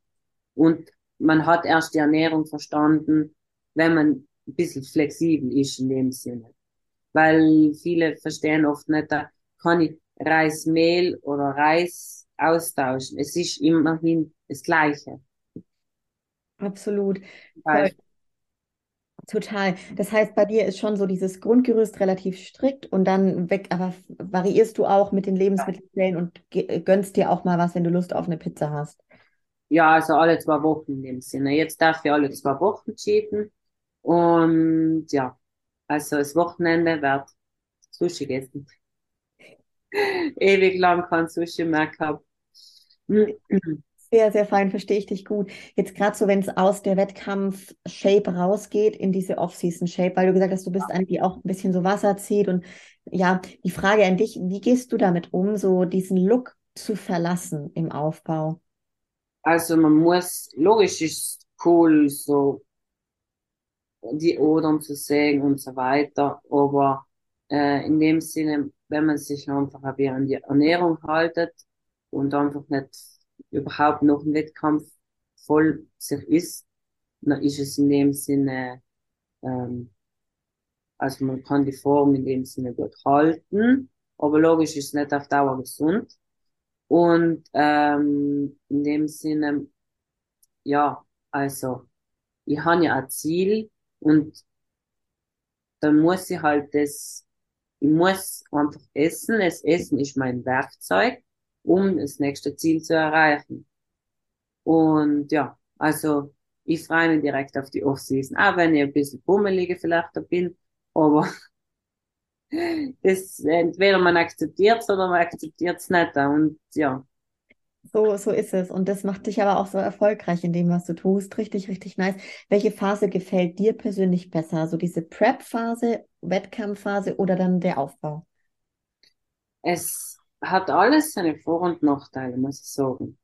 Und man hat erst die Ernährung verstanden, wenn man ein bisschen flexibel ist in dem Sinne. Weil viele verstehen oft nicht, da kann ich Reismehl oder Reis austauschen. Es ist immerhin das Gleiche. Absolut. Total. Das heißt, bei dir ist schon so dieses Grundgerüst relativ strikt und dann weg, aber variierst du auch mit den Lebensmittelquellen und gönnst dir auch mal was, wenn du Lust auf eine Pizza hast. Ja, also alle zwei Wochen in dem Sinne. Jetzt darf ich alle zwei Wochen cheaten. Und ja, also das Wochenende wird Sushi gegessen. Ewig lang kein Sushi mehr gehabt. Sehr, sehr fein, verstehe ich dich gut. Jetzt gerade so, wenn es aus der Wettkampf-Shape rausgeht in diese Off-Season-Shape, weil du gesagt hast, du bist eine, die auch ein bisschen so Wasser zieht. Und ja, die Frage an dich, wie gehst du damit um, so diesen Look zu verlassen im Aufbau? Also man muss, logisch ist cool, so die Odern zu sehen und so weiter, aber äh, in dem Sinne, wenn man sich einfach an die Ernährung haltet und einfach nicht überhaupt noch ein Wettkampf voll sich ist, dann ist es in dem Sinne, ähm, also man kann die Form in dem Sinne gut halten, aber logisch ist es nicht auf Dauer gesund. Und ähm, in dem Sinne, ja, also ich habe ja ein Ziel und dann muss ich halt das, ich muss einfach essen. Das Essen ist mein Werkzeug, um das nächste Ziel zu erreichen. Und ja, also ich freue mich direkt auf die Off-Season, auch wenn ich ein bisschen bummeliger vielleicht da bin, aber das, entweder man akzeptiert es oder man akzeptiert es nicht. Und ja. So, so ist es. Und das macht dich aber auch so erfolgreich in dem, was du tust. Richtig, richtig nice. Welche Phase gefällt dir persönlich besser? So diese Prep-Phase, Wettkampfphase oder dann der Aufbau? Es hat alles seine Vor- und Nachteile, muss ich sagen.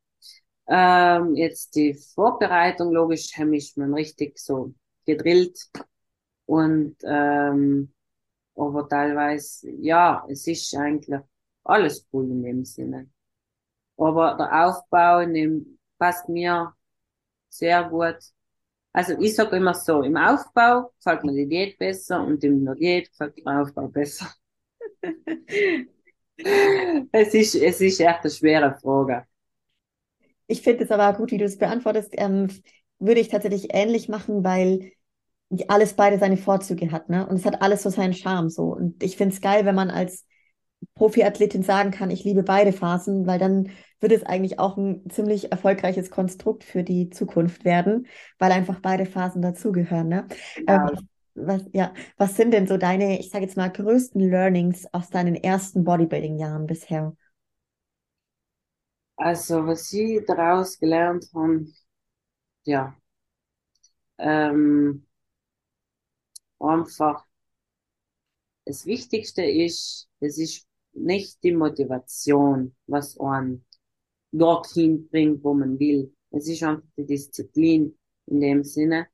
Ähm, jetzt die Vorbereitung, logisch, ist man richtig so gedrillt. Und ähm, aber teilweise, ja, es ist eigentlich alles cool in dem Sinne. Aber der Aufbau nimmt, passt mir sehr gut. Also ich sage immer so, im Aufbau gefällt mir die Diät besser und im Diät gefällt mir der Aufbau besser. Es ist, es ist echt eine schwere Frage. Ich finde es aber gut, wie du es beantwortest. Ähm, würde ich tatsächlich ähnlich machen, weil alles beide seine Vorzüge hat, ne? Und es hat alles so seinen Charme so. Und ich finde es geil, wenn man als Profiathletin sagen kann, ich liebe beide Phasen, weil dann wird es eigentlich auch ein ziemlich erfolgreiches Konstrukt für die Zukunft werden, weil einfach beide Phasen dazugehören. Ne? Ja. Ähm, was, ja, was sind denn so deine, ich sage jetzt mal, größten Learnings aus deinen ersten Bodybuilding-Jahren bisher? Also, was ich daraus gelernt habe, ja, ähm, einfach das Wichtigste ist, es ist nicht die Motivation, was einen dorthin bringt, wo man will. Es ist einfach die Disziplin in dem Sinne.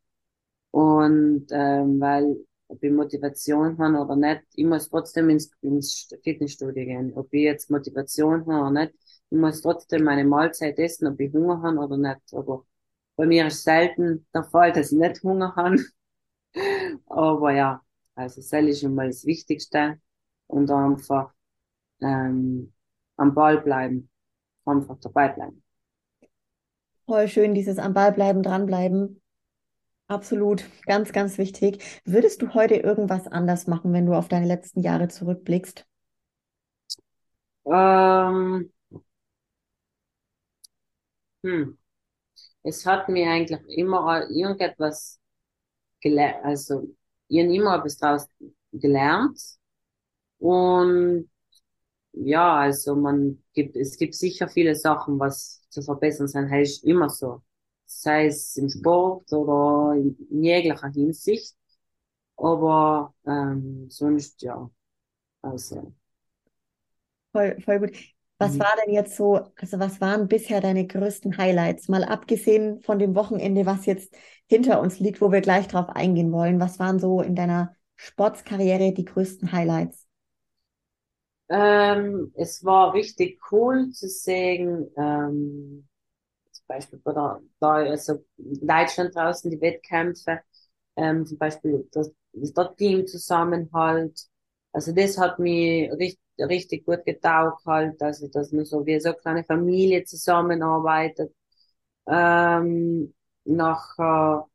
Und ähm, weil ob ich Motivation habe oder nicht, ich muss trotzdem ins, ins Fitnessstudio gehen. Ob ich jetzt Motivation habe oder nicht, ich muss trotzdem meine Mahlzeit essen, ob ich Hunger habe oder nicht. Aber bei mir ist selten der Fall, dass ich nicht Hunger habe. Aber ja, also das ist schon mal das Wichtigste. Und einfach ähm, am Ball bleiben, einfach dabei bleiben. Voll schön, dieses am Ball bleiben, dranbleiben. Absolut, ganz, ganz wichtig. Würdest du heute irgendwas anders machen, wenn du auf deine letzten Jahre zurückblickst? Ähm, hm. Es hat mir eigentlich immer irgendetwas gelernt, also ich habe immer etwas daraus gelernt und ja, also man gibt, es gibt sicher viele Sachen, was zu verbessern sein, heißt immer so. Sei es im Sport oder in, jeglicher Hinsicht. Aber ähm, sonst ja. Also. Voll, voll gut. Was mhm. war denn jetzt so, also was waren bisher deine größten Highlights? Mal abgesehen von dem Wochenende, was jetzt hinter uns liegt, wo wir gleich drauf eingehen wollen. Was waren so in deiner Sportskarriere die größten Highlights? Ähm, es war richtig cool zu sehen, ähm, zum Beispiel bei der, da, also in Deutschland draußen die Wettkämpfe, ähm, zum Beispiel das, das Teamzusammenhalt. Also das hat mir richtig, richtig gut getaugt halt, also dass man so wie so eine kleine Familie zusammenarbeitet. Ähm, nachher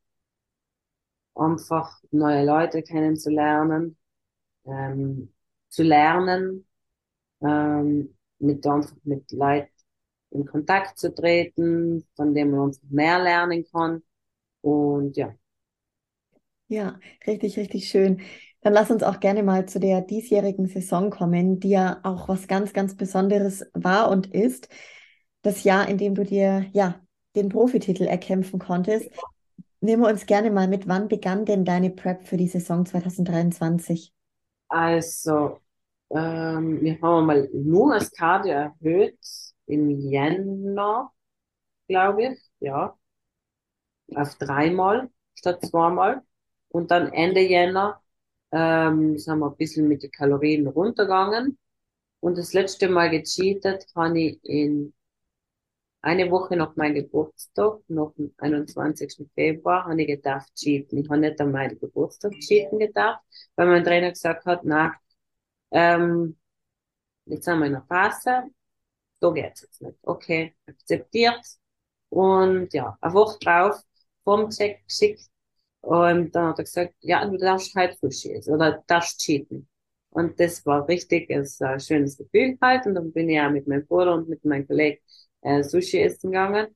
einfach neue Leute kennenzulernen, ähm, zu lernen, ähm, mit einfach mit Leuten in Kontakt zu treten, von dem man einfach mehr lernen kann. Und ja. Ja, richtig, richtig schön. Dann lass uns auch gerne mal zu der diesjährigen Saison kommen, die ja auch was ganz, ganz Besonderes war und ist. Das Jahr, in dem du dir ja den Profititel erkämpfen konntest. Nehmen wir uns gerne mal mit. Wann begann denn deine Prep für die Saison 2023? Also, ähm, wir haben mal nur das Cardio erhöht im Jänner, glaube ich, ja, auf dreimal statt zweimal. Und dann Ende Jänner ähm, sind wir ein bisschen mit den Kalorien runtergegangen. Und das letzte Mal gecheatet habe ich in eine Woche nach meinem Geburtstag, noch am 21. Februar, habe ich gedacht, cheaten. Ich habe nicht an meinen Geburtstag cheaten gedacht, weil mein Trainer gesagt hat, na, ähm, jetzt haben wir in der Phase, da geht's jetzt nicht. Okay, akzeptiert. Und ja, eine Woche drauf, vom Check geschickt. Und dann hat er gesagt, ja, du darfst halt Sushi essen oder darfst cheaten. Und das war richtig, es ein schönes Gefühl halt. Und dann bin ich ja mit meinem Bruder und mit meinem Kollegen äh, Sushi essen gegangen.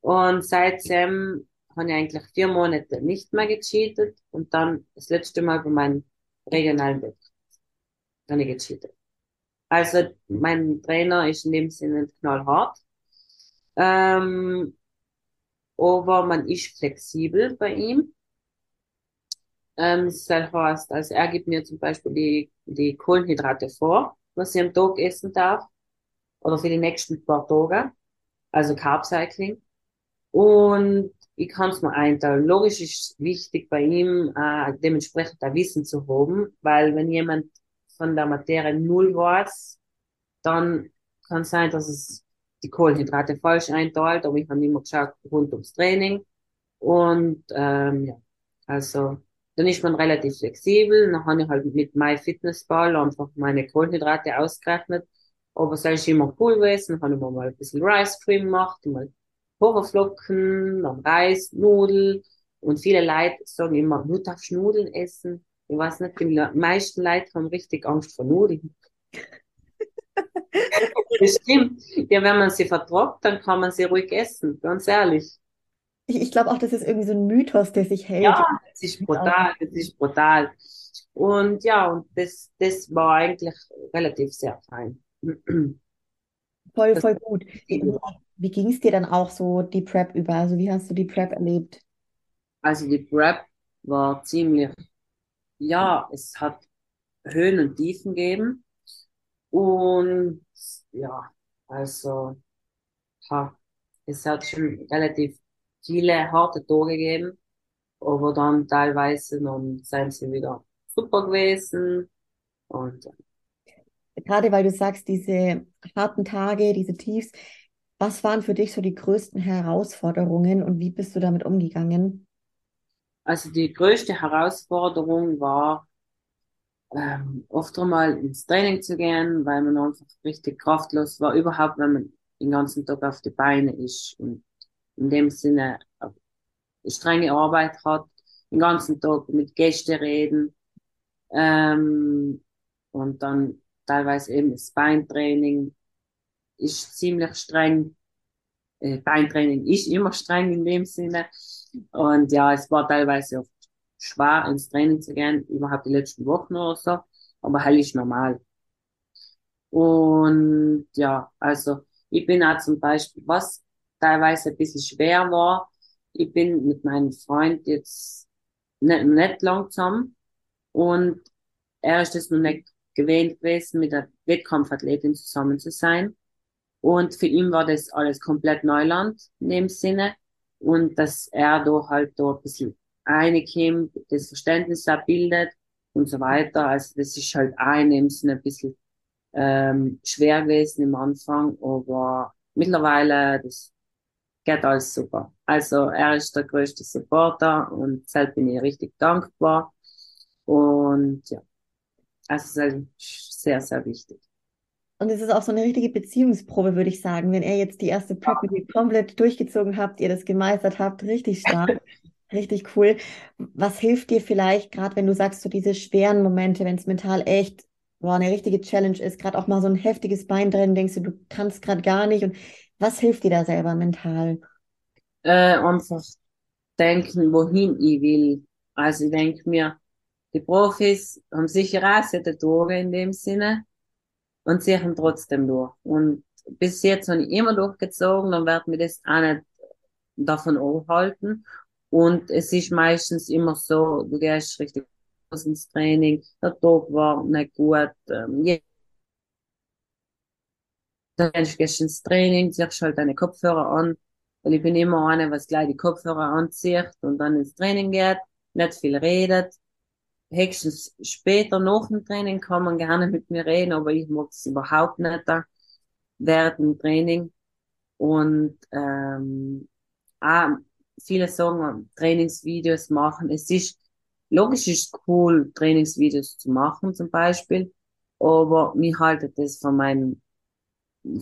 Und seitdem habe ich eigentlich vier Monate nicht mehr gecheatet und dann das letzte Mal bei meinem regionalen Wettkampf habe ich gecheatet. Also mein Trainer ist in dem Sinne knallhart. Ähm, aber man ist flexibel bei ihm. Ähm, das heißt, also er gibt mir zum Beispiel die, die Kohlenhydrate vor, was ich am Tag essen darf. Oder für die nächsten paar Tage also Carb Cycling. Und ich kann es mir einteilen. Logisch ist wichtig bei ihm, äh, dementsprechend ein Wissen zu haben, weil wenn jemand von der Materie null weiß, dann kann sein, dass es die Kohlenhydrate falsch einteilt, aber ich habe immer geschaut rund ums Training. Und ähm, ja, also dann ist man relativ flexibel. Dann habe ich halt mit MyFitnessPal einfach meine Kohlenhydrate ausgerechnet Aber es ist immer cool gewesen. Dann habe ich mal ein bisschen Rice Cream gemacht, mal Haferflocken, dann Reis, Nudeln. Und viele Leute sagen immer, du darfst Nudeln essen. Ich weiß nicht, die meisten Leute haben richtig Angst vor Nudeln. das stimmt. Ja, wenn man sie vertrocknet, dann kann man sie ruhig essen, ganz ehrlich. Ich, ich glaube auch, das ist irgendwie so ein Mythos, der sich hält. Ja, das ist brutal, das ist brutal. Und ja, und das, das war eigentlich relativ sehr fein. Voll, voll gut. Wie, wie ging es dir dann auch so die Prep über? Also wie hast du die Prep erlebt? Also die Prep war ziemlich, ja, es hat Höhen und Tiefen gegeben. Und ja, also ha, es hat schon relativ viele harte Tage gegeben, aber dann teilweise dann sind sie wieder super gewesen. Und Gerade weil du sagst, diese harten Tage, diese Tiefs, was waren für dich so die größten Herausforderungen und wie bist du damit umgegangen? also die größte Herausforderung war, ähm, oft einmal ins Training zu gehen, weil man einfach richtig kraftlos war, überhaupt wenn man den ganzen Tag auf die Beine ist und in dem Sinne äh, strenge Arbeit hat, den ganzen Tag mit Gästen reden ähm, und dann teilweise eben das Beintraining ist ziemlich streng. Äh, Beintraining ist immer streng in dem Sinne. Und ja, es war teilweise oft schwer ins Training zu gehen, überhaupt die letzten Wochen oder so. Aber hell ist normal. Und ja, also ich bin auch zum Beispiel, was teilweise ein bisschen schwer war, ich bin mit meinem Freund jetzt nicht, nicht langsam und er ist es noch nicht gewählt gewesen, mit der Wettkampfathletin zusammen zu sein. Und für ihn war das alles komplett Neuland in dem Sinne. Und dass er da halt da ein bisschen reinkommt, das Verständnis auch bildet und so weiter. Also das ist halt auch in Sinne ein bisschen ähm, schwer gewesen im Anfang, aber mittlerweile, das geht alles super. Also er ist der größte Supporter und selbst bin ich richtig dankbar. Und ja, also es ist sehr, sehr wichtig. Und es ist auch so eine richtige Beziehungsprobe, würde ich sagen. Wenn er jetzt die erste Prep mit dir komplett durchgezogen habt, ihr das gemeistert habt, richtig stark, richtig cool. Was hilft dir vielleicht, gerade wenn du sagst, so diese schweren Momente, wenn es mental echt boah, eine richtige Challenge ist, gerade auch mal so ein heftiges Bein drin, denkst du, du kannst gerade gar nicht. Und was hilft dir da selber mental? Äh, einfach denken, wohin ich will. Also ich denke mir, die Profis haben sicher auch sehr Tore in dem Sinne und ziehen trotzdem durch. Und bis jetzt habe ich immer durchgezogen, dann wird mir das auch nicht davon aufhalten. Und es ist meistens immer so, du gehst richtig ins Training, der Tag war nicht gut, ähm, dann gehst du ins Training, ziehst halt deine Kopfhörer an, weil ich bin immer eine, was gleich die Kopfhörer anzieht und dann ins Training geht, nicht viel redet, höchstens später nach dem Training kann man gerne mit mir reden, aber ich mag es überhaupt nicht da während dem Training. Und ähm, auch viele sagen, Trainingsvideos machen. Es ist logisch ist cool, Trainingsvideos zu machen zum Beispiel, aber mir haltet das von meinem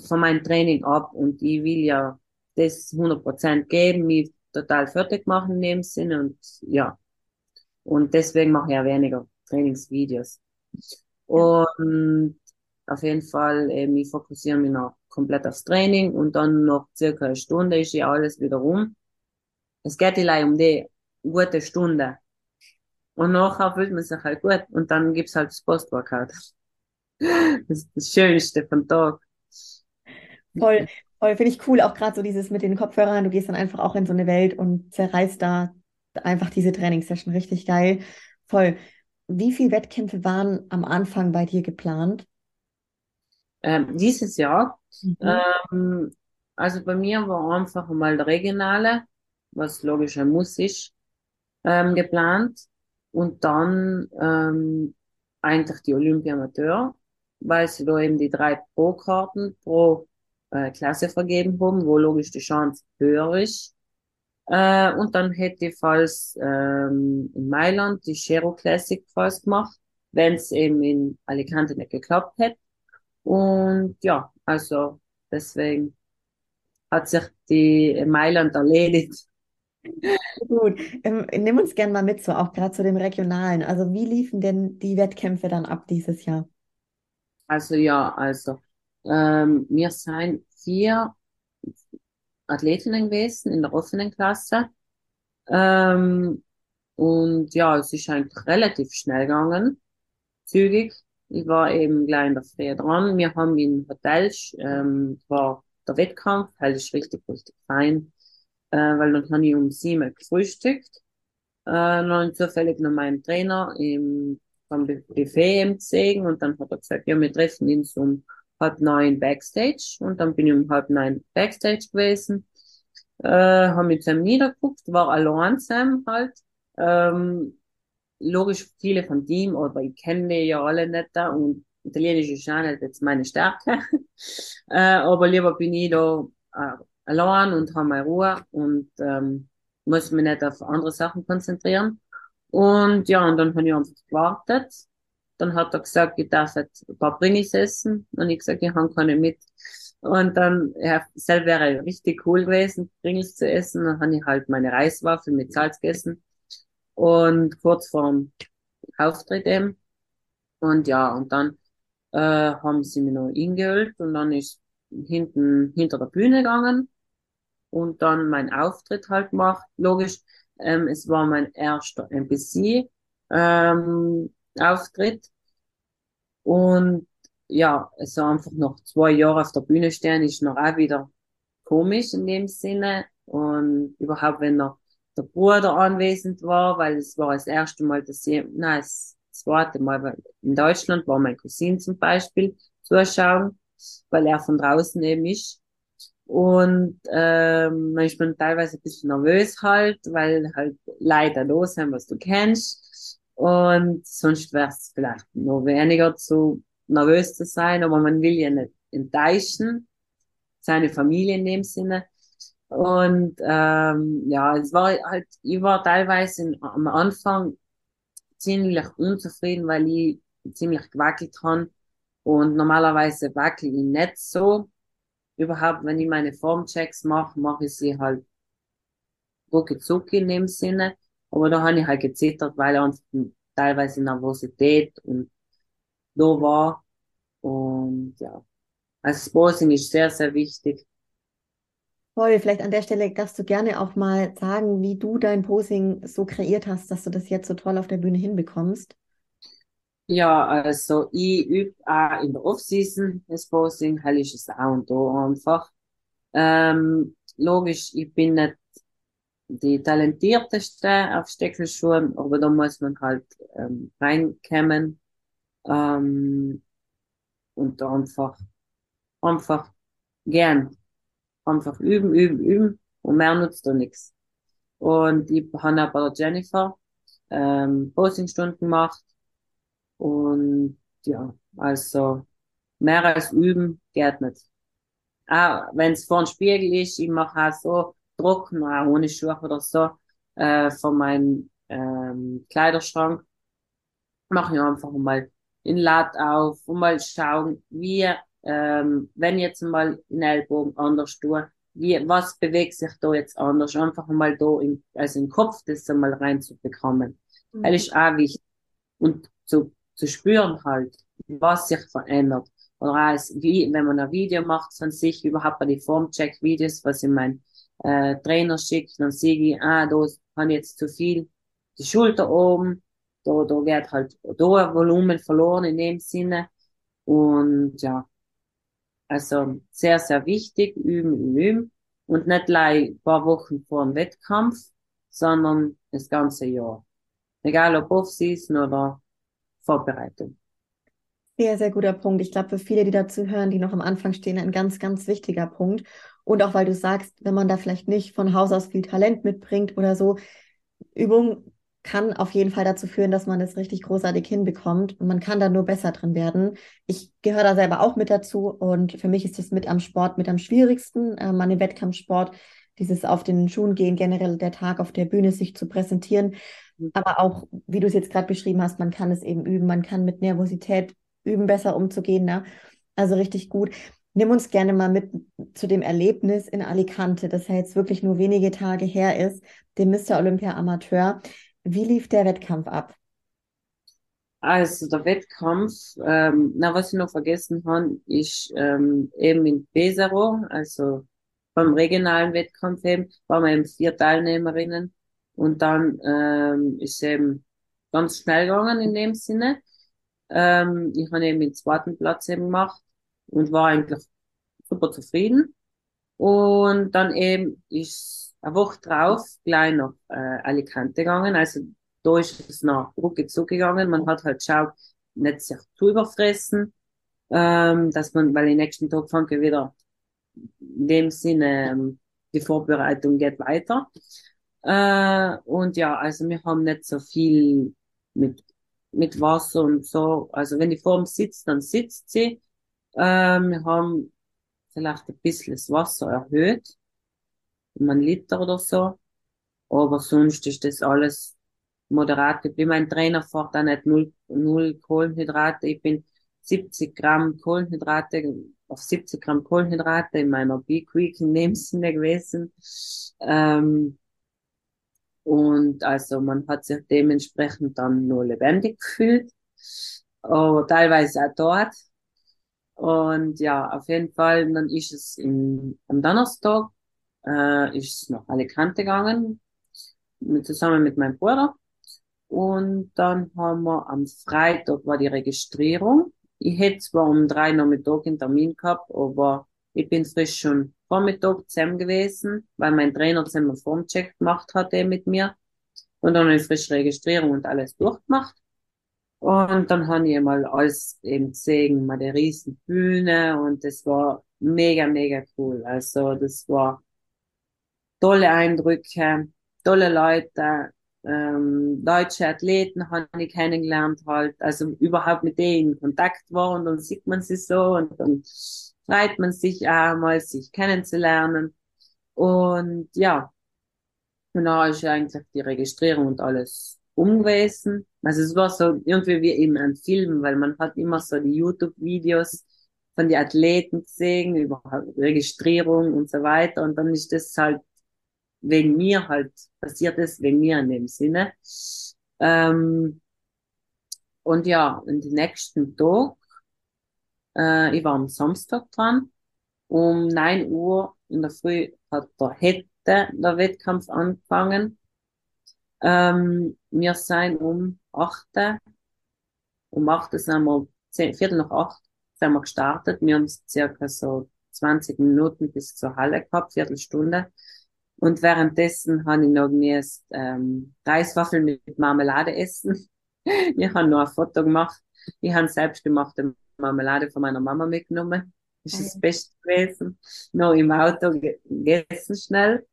von meinem Training ab und ich will ja das 100% geben, mich total fertig machen in dem Sinne und ja, und deswegen mache ich ja weniger Trainingsvideos. Und auf jeden Fall, eben, ich fokussiere mich noch komplett aufs Training und dann noch circa eine Stunde ist ja alles wieder rum. Es geht ja um die gute Stunde. Und nachher fühlt man sich halt gut und dann gibt's halt das Postworkout. Das ist das Schönste vom Tag. Voll, voll, finde ich cool, auch gerade so dieses mit den Kopfhörern, du gehst dann einfach auch in so eine Welt und zerreißt da einfach diese Trainingssession richtig geil. Voll. Wie viele Wettkämpfe waren am Anfang bei dir geplant? Ähm, dieses Jahr, mhm. ähm, also bei mir war einfach mal der Regionale, was logisch ein Muss ist, ähm, geplant. Und dann ähm, eigentlich die Olympia-Amateur, weil sie da eben die drei Pro-Karten pro äh, Klasse vergeben haben, wo logisch die Chance höher ist. Äh, und dann hätte ich falls ähm, in Mailand die Shero Classic falls gemacht, wenn es eben in Alicante nicht geklappt hätte. Und ja, also deswegen hat sich die Mailand erledigt. Gut, ähm, nimm uns gerne mal mit, so auch gerade zu dem Regionalen. Also wie liefen denn die Wettkämpfe dann ab dieses Jahr? Also ja, also ähm, wir sind vier Athletinnen gewesen in der offenen Klasse. Ähm, und ja, es ist eigentlich relativ schnell gegangen, zügig. Ich war eben gleich in der Früh dran. Wir haben in Hotels, ähm, war der Wettkampf, halt ist richtig, richtig fein, äh, weil dann habe ich um sieben gefrühstückt. Äh, dann zufällig noch meinen Trainer im vom Buffet im gesehen und dann hat er gesagt, ja, wir treffen uns um halb neun Backstage und dann bin ich um halb neun Backstage gewesen, äh, haben mit Sam niedergeguckt, war allein Sam halt, ähm, logisch viele vom Team, aber ich kenne die ja alle nicht da und Italienisch ist auch nicht jetzt meine Stärke, äh, aber lieber bin ich da äh, allein und habe meine Ruhe und ähm, muss mich nicht auf andere Sachen konzentrieren. Und ja, und dann habe ich einfach gewartet. Dann hat er gesagt, ich darf jetzt ein paar Pringis essen. Und ich gesagt, ich habe keine mit. Und dann, ja, selber wäre richtig cool gewesen, Pringis zu essen. Dann habe ich halt meine Reiswaffel mit Salz gegessen. Und kurz vorm Auftritt eben. Und ja, und dann äh, haben sie mich noch ingehüllt und dann ist hinten hinter der Bühne gegangen und dann mein Auftritt halt gemacht. Logisch, ähm, es war mein erster NPC ähm, und ja, es war einfach noch zwei Jahre auf der Bühne stehen, ist noch auch wieder komisch in dem Sinne und überhaupt wenn noch der Bruder anwesend war, weil es war das erste Mal, dass ich, nein, das zweite Mal in Deutschland war mein Cousin zum Beispiel zuschauen, weil er von draußen eben ist. Und ähm, ist man teilweise ein bisschen nervös halt, weil halt leider los sind, was du kennst. Und sonst wäre es vielleicht noch weniger zu nervös zu sein, aber man will ja nicht enttäuschen, seine Familie in dem Sinne. Und ähm, ja, es war halt, ich war teilweise in, am Anfang ziemlich unzufrieden, weil ich ziemlich gewackelt habe. Und normalerweise wackel ich nicht so. Überhaupt, wenn ich meine Formchecks mache, mache ich sie halt rucki zucki in dem Sinne. Aber da habe ich halt gezittert, weil einfach teilweise Nervosität und da war. Und ja. Also Posing ist sehr, sehr wichtig. Voll, vielleicht an der Stelle darfst du gerne auch mal sagen, wie du dein Posing so kreiert hast, dass du das jetzt so toll auf der Bühne hinbekommst. Ja, also ich übe auch in der Off-Season das Posing, hell ist es auch und da einfach. Ähm, logisch, ich bin nicht die talentierteste auf Steckelschuhen, aber da muss man halt ähm, reinkommen ähm, und einfach, einfach gern. Einfach üben, üben, üben und mehr nutzt da nichts. Und ich habe auch bei der Jennifer ähm, Posingstunden gemacht und ja, also mehr als üben geht nicht. Auch wenn es vor dem Spiegel ist, ich mache auch so Druck, auch ohne Schuhe oder so, äh, von meinem ähm, Kleiderschrank. Mache ich einfach mal in Latt auf und mal schauen, wie, ähm, wenn jetzt mal den Ellbogen anders tue, wie, was bewegt sich da jetzt anders? Einfach mal da in, also im Kopf das einmal reinzubekommen. Mhm. Das ist auch wichtig. Und zu, zu spüren halt, was sich verändert. Oder als, wie, wenn man ein Video macht von sich, überhaupt bei die Formcheck-Videos, was ich mein äh, Trainer schickt, dann sehe ich, ah, da kann jetzt zu viel die Schulter oben, da, da geht halt da ein Volumen verloren in dem Sinne. Und ja, also sehr, sehr wichtig, üben, üben. Und nicht gleich ein paar Wochen vor dem Wettkampf, sondern das ganze Jahr. Egal ob Off-Season oder Vorbereitung. Sehr, sehr guter Punkt. Ich glaube, für viele, die dazu hören, die noch am Anfang stehen, ein ganz, ganz wichtiger Punkt. Und auch weil du sagst, wenn man da vielleicht nicht von Haus aus viel Talent mitbringt oder so, Übung kann auf jeden Fall dazu führen, dass man das richtig großartig hinbekommt und man kann da nur besser drin werden. Ich gehöre da selber auch mit dazu und für mich ist das mit am Sport mit am schwierigsten, äh, man im Wettkampfsport, dieses auf den Schuhen gehen, generell der Tag auf der Bühne sich zu präsentieren. Mhm. Aber auch, wie du es jetzt gerade beschrieben hast, man kann es eben üben, man kann mit Nervosität üben, besser umzugehen. Ne? Also richtig gut. Nimm uns gerne mal mit zu dem Erlebnis in Alicante, das ja jetzt wirklich nur wenige Tage her ist, dem Mr. Olympia Amateur. Wie lief der Wettkampf ab? Also der Wettkampf, ähm, na was ich noch vergessen habe, ist ähm, eben in Pesaro, also beim regionalen Wettkampf eben, waren wir eben vier Teilnehmerinnen und dann ähm, ist eben ganz schnell gegangen in dem Sinne. Ähm, ich habe eben den zweiten Platz eben gemacht und war eigentlich super zufrieden. Und dann eben ist eine Woche drauf gleich nach äh, Alicante gegangen. Also da ist es nach rucki zugegangen. Man hat halt geschaut, nicht sich zu überfressen, ähm, dass man, weil den nächsten Tag fangen wir wieder in dem Sinne, ähm, die Vorbereitung geht weiter. Äh, und ja, also wir haben nicht so viel mit, mit Wasser und so. Also wenn die Form sitzt, dann sitzt sie. Äh, wir haben vielleicht ein bisschen das Wasser erhöht, um einen Liter oder so. Aber sonst ist das alles moderat geblieben. Mein Trainer fährt auch nicht null, null Kohlenhydrate. Ich bin 70 Gramm Kohlenhydrate, auf 70 Gramm Kohlenhydrate in meiner in dem Sinne gewesen. Ähm, und also man hat sich dementsprechend dann nur lebendig gefühlt. Aber teilweise auch dort. Und ja, auf jeden Fall, dann ist es im, am Donnerstag, äh, ist es nach Alicante gegangen, mit, zusammen mit meinem Bruder. Und dann haben wir am Freitag war die Registrierung. Ich hätte zwar um drei Nachmittag einen Termin gehabt, aber ich bin frisch schon Vormittag zusammen gewesen, weil mein Trainer zusammen einen Formcheck gemacht hatte mit mir. Und dann eine frische Registrierung und alles durchgemacht. Und dann habe ich mal alles eben gesehen, mal die riesen Bühne und das war mega, mega cool. Also das war tolle Eindrücke, tolle Leute, ähm, deutsche Athleten habe ich kennengelernt halt, also überhaupt mit denen in Kontakt war und dann sieht man sie so und dann freut man sich auch mal, sich kennenzulernen. Und ja, und dann ist eigentlich die Registrierung und alles umgewesen. Also es war so irgendwie wie in einem Film, weil man hat immer so die YouTube-Videos von den Athleten gesehen, über Registrierung und so weiter. Und dann ist das halt wegen mir halt, passiert es wegen mir in dem Sinne. Ähm, und ja, in den nächsten Tag, äh, ich war am Samstag dran, um neun Uhr in der Früh hat der hätte der Wettkampf angefangen. Ähm, wir sind um acht, um acht sind wir, zehn, Viertel nach acht sind wir gestartet. Wir haben circa so 20 Minuten bis zur Halle gehabt, Viertelstunde. Und währenddessen habe ich noch genießt, ähm, Reiswaffeln mit Marmelade essen. ich habe noch ein Foto gemacht. Ich habe selbst gemachte Marmelade von meiner Mama mitgenommen. Das ist das Beste gewesen. Noch im Auto gegessen schnell.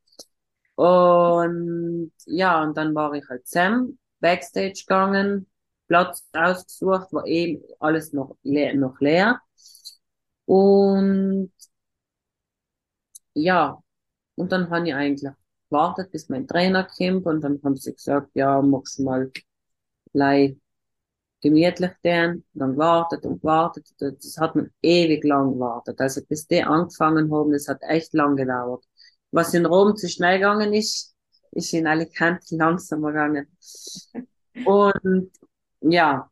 Und ja, und dann war ich halt zusammen, Backstage gegangen, Platz ausgesucht, war eben alles noch, leer, noch leer. Und ja, und dann habe ich eigentlich gewartet, bis mein Trainer kommt und dann haben sie gesagt, ja, machst du mal gleich gemütlich den, dann gewartet und gewartet. Das hat man ewig lang gewartet. Also bis die angefangen haben, das hat echt lang gedauert. Was in Rom zu schnell gegangen ist, ist in Alicante langsamer gegangen. Und ja,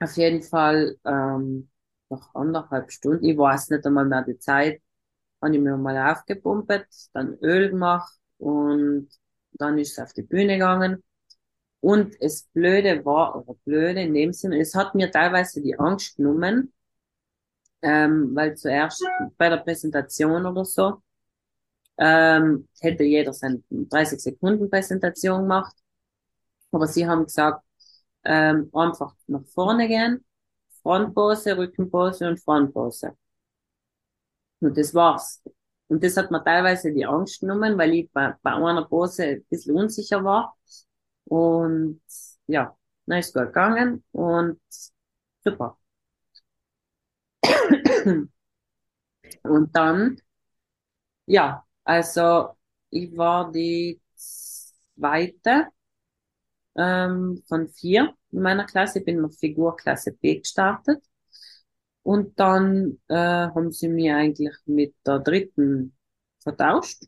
auf jeden Fall ähm, nach anderthalb Stunden, ich weiß nicht einmal mehr die Zeit, habe ich mir mal aufgepumpt, dann Öl gemacht und dann ist es auf die Bühne gegangen. Und es Blöde war, oder Blöde in dem Sinne, es hat mir teilweise die Angst genommen, ähm, weil zuerst bei der Präsentation oder so, ähm, hätte jeder seine 30 Sekunden Präsentation gemacht. Aber sie haben gesagt, ähm, einfach nach vorne gehen, Frontpose, Rückenpose und Frontpose. Und das war's. Und das hat mir teilweise die Angst genommen, weil ich bei, bei einer Pose ein bisschen unsicher war. Und ja, dann ist gut gegangen und super. Und dann, ja, also ich war die zweite ähm, von vier in meiner Klasse. Ich bin noch Figurklasse B gestartet. Und dann äh, haben sie mich eigentlich mit der dritten vertauscht.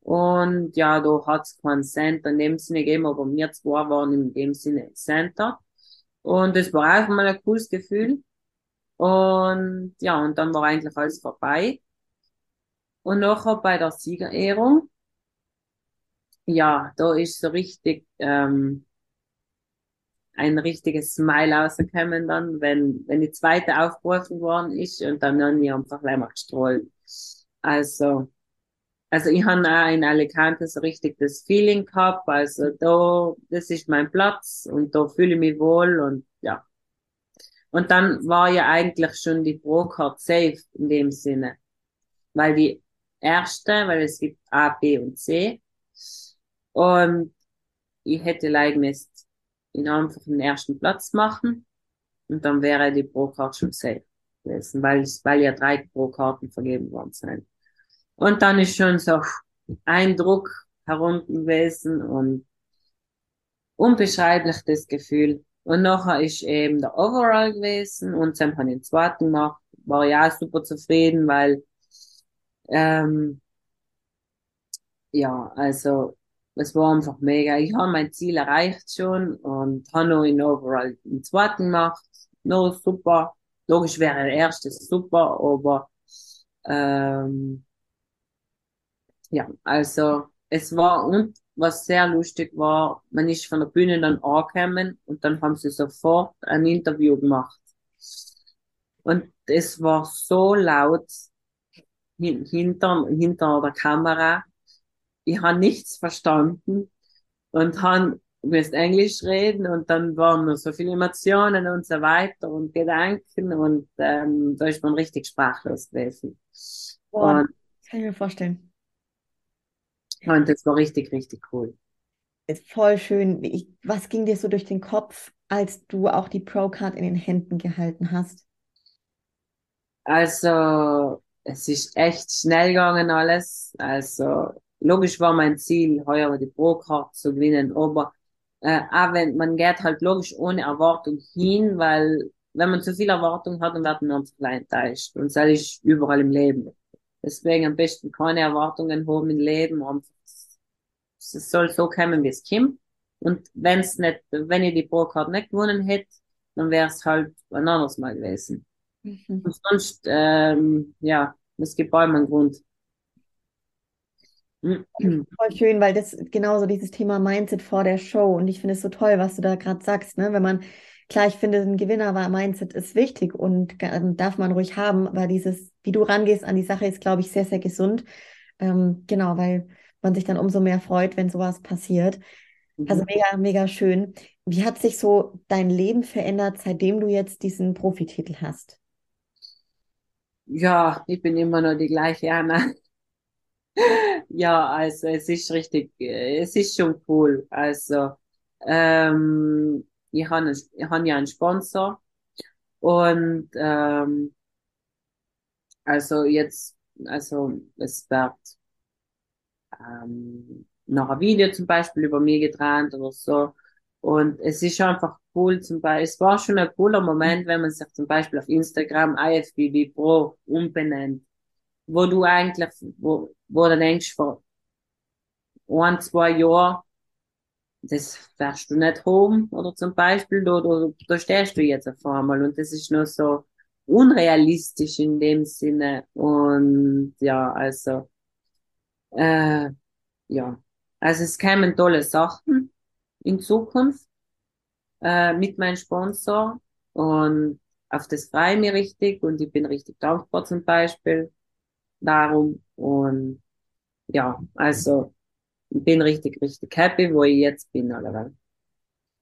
Und ja, da hat's keinen Center in dem Sinne gegeben, aber wir zwei waren in dem Sinne Center. Und das war auch mal ein cooles Gefühl. Und ja, und dann war eigentlich alles vorbei. Und nachher bei der Siegerehrung, ja, da ist so richtig ähm, ein richtiges Smile rausgekommen dann, wenn, wenn die zweite aufgerufen worden ist und dann haben wir einfach gleich mal gestrahlt. Also, also ich habe auch in Alicante so richtig das Feeling gehabt, also da, das ist mein Platz und da fühle ich mich wohl und ja. Und dann war ja eigentlich schon die Pro-Card safe in dem Sinne. Weil die erste, weil es gibt A, B und C. Und ich hätte leid ihn einfach den ersten Platz machen und dann wäre die Pro-Card schon safe gewesen, weil, weil ja drei Pro-Karten vergeben worden sind. Und dann ist schon so ein Druck herunten gewesen und unbeschreiblich das Gefühl. Und nachher ist eben der Overall gewesen und dann habe den zweiten gemacht. War ja super zufrieden, weil ähm, ja, also es war einfach mega. Ich habe mein Ziel erreicht schon und habe noch in Overall den zweiten gemacht. Noch super. Logisch wäre der erste super, aber ähm, ja, also es war und was sehr lustig war, man ist von der Bühne dann angekommen und dann haben sie sofort ein Interview gemacht. Und es war so laut hin, hinter, hinter der Kamera. Ich habe nichts verstanden und habe müsst Englisch reden und dann waren noch so viele Emotionen und so weiter und Gedanken und ähm, da ist man richtig sprachlos gewesen. Boah, und, kann ich mir vorstellen. Und das war richtig, richtig cool. Ist voll schön. Ich, was ging dir so durch den Kopf, als du auch die Pro-Card in den Händen gehalten hast? Also, es ist echt schnell gegangen alles. Also, logisch war mein Ziel, heuer die Pro-Card zu gewinnen, aber äh, auch wenn man geht halt logisch ohne Erwartung hin, weil wenn man zu viel Erwartung hat, dann wird man einfach enttäuscht. Und das ist überall im Leben. Deswegen am besten keine Erwartungen haben im Leben. Es soll so kommen, wie es kommt. Und wenn es nicht, wenn ich die Pro-Card nicht gewonnen hätte, dann wäre es halt ein anderes Mal gewesen. Mhm. Und sonst, ähm, ja, es gibt allem einen Grund. Voll schön, weil das genauso dieses Thema Mindset vor der Show und ich finde es so toll, was du da gerade sagst, ne? Wenn man klar, ich finde, ein Gewinner war Mindset ist wichtig und darf man ruhig haben, aber dieses, wie du rangehst an die Sache, ist, glaube ich, sehr, sehr gesund. Ähm, genau, weil man sich dann umso mehr freut, wenn sowas passiert. Mhm. Also mega, mega schön. Wie hat sich so dein Leben verändert, seitdem du jetzt diesen Profititel hast? Ja, ich bin immer noch die gleiche Anna. Ja, also es ist richtig, es ist schon cool. Also ähm, ich habe hab ja einen Sponsor und ähm, also jetzt, also es wird ähm, noch ein Video zum Beispiel über mich getrennt oder so. Und es ist einfach cool, zum Beispiel, es war schon ein cooler Moment, wenn man sich zum Beispiel auf Instagram IFBB Pro umbenennt, wo du eigentlich, wo, wo du denkst, vor ein, zwei Jahren, das wärst du nicht home, oder zum Beispiel, da, da, da stehst du jetzt auf einmal. Und das ist nur so unrealistisch in dem Sinne. Und ja, also, äh, ja, also es kämen tolle Sachen in Zukunft äh, mit meinem Sponsor. Und auf das freue ich mich richtig. Und ich bin richtig dankbar zum Beispiel darum und ja, also ich bin richtig, richtig happy, wo ich jetzt bin. Oder?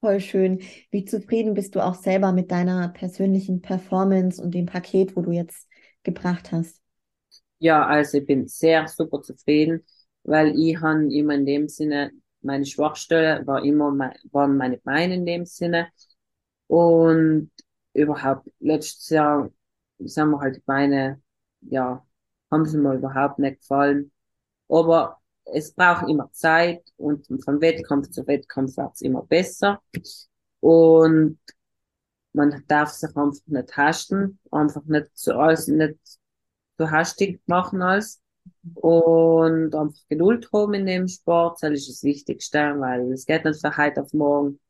Voll schön. Wie zufrieden bist du auch selber mit deiner persönlichen Performance und dem Paket, wo du jetzt gebracht hast? Ja, also ich bin sehr super zufrieden, weil ich habe immer in dem Sinne meine Schwachstelle war immer mein, waren meine Beine in dem Sinne. Und überhaupt, letztes Jahr sind mir halt die Beine, ja, haben sie mir überhaupt nicht gefallen. Aber es braucht immer Zeit und von Wettkampf zu Wettkampf wird es immer besser. Und man darf sich einfach nicht hasten, einfach nicht zu alles, nicht zu hastig machen alles. Und einfach Geduld haben in dem Sport, das ist das Wichtigste, weil es geht nicht von heute auf morgen.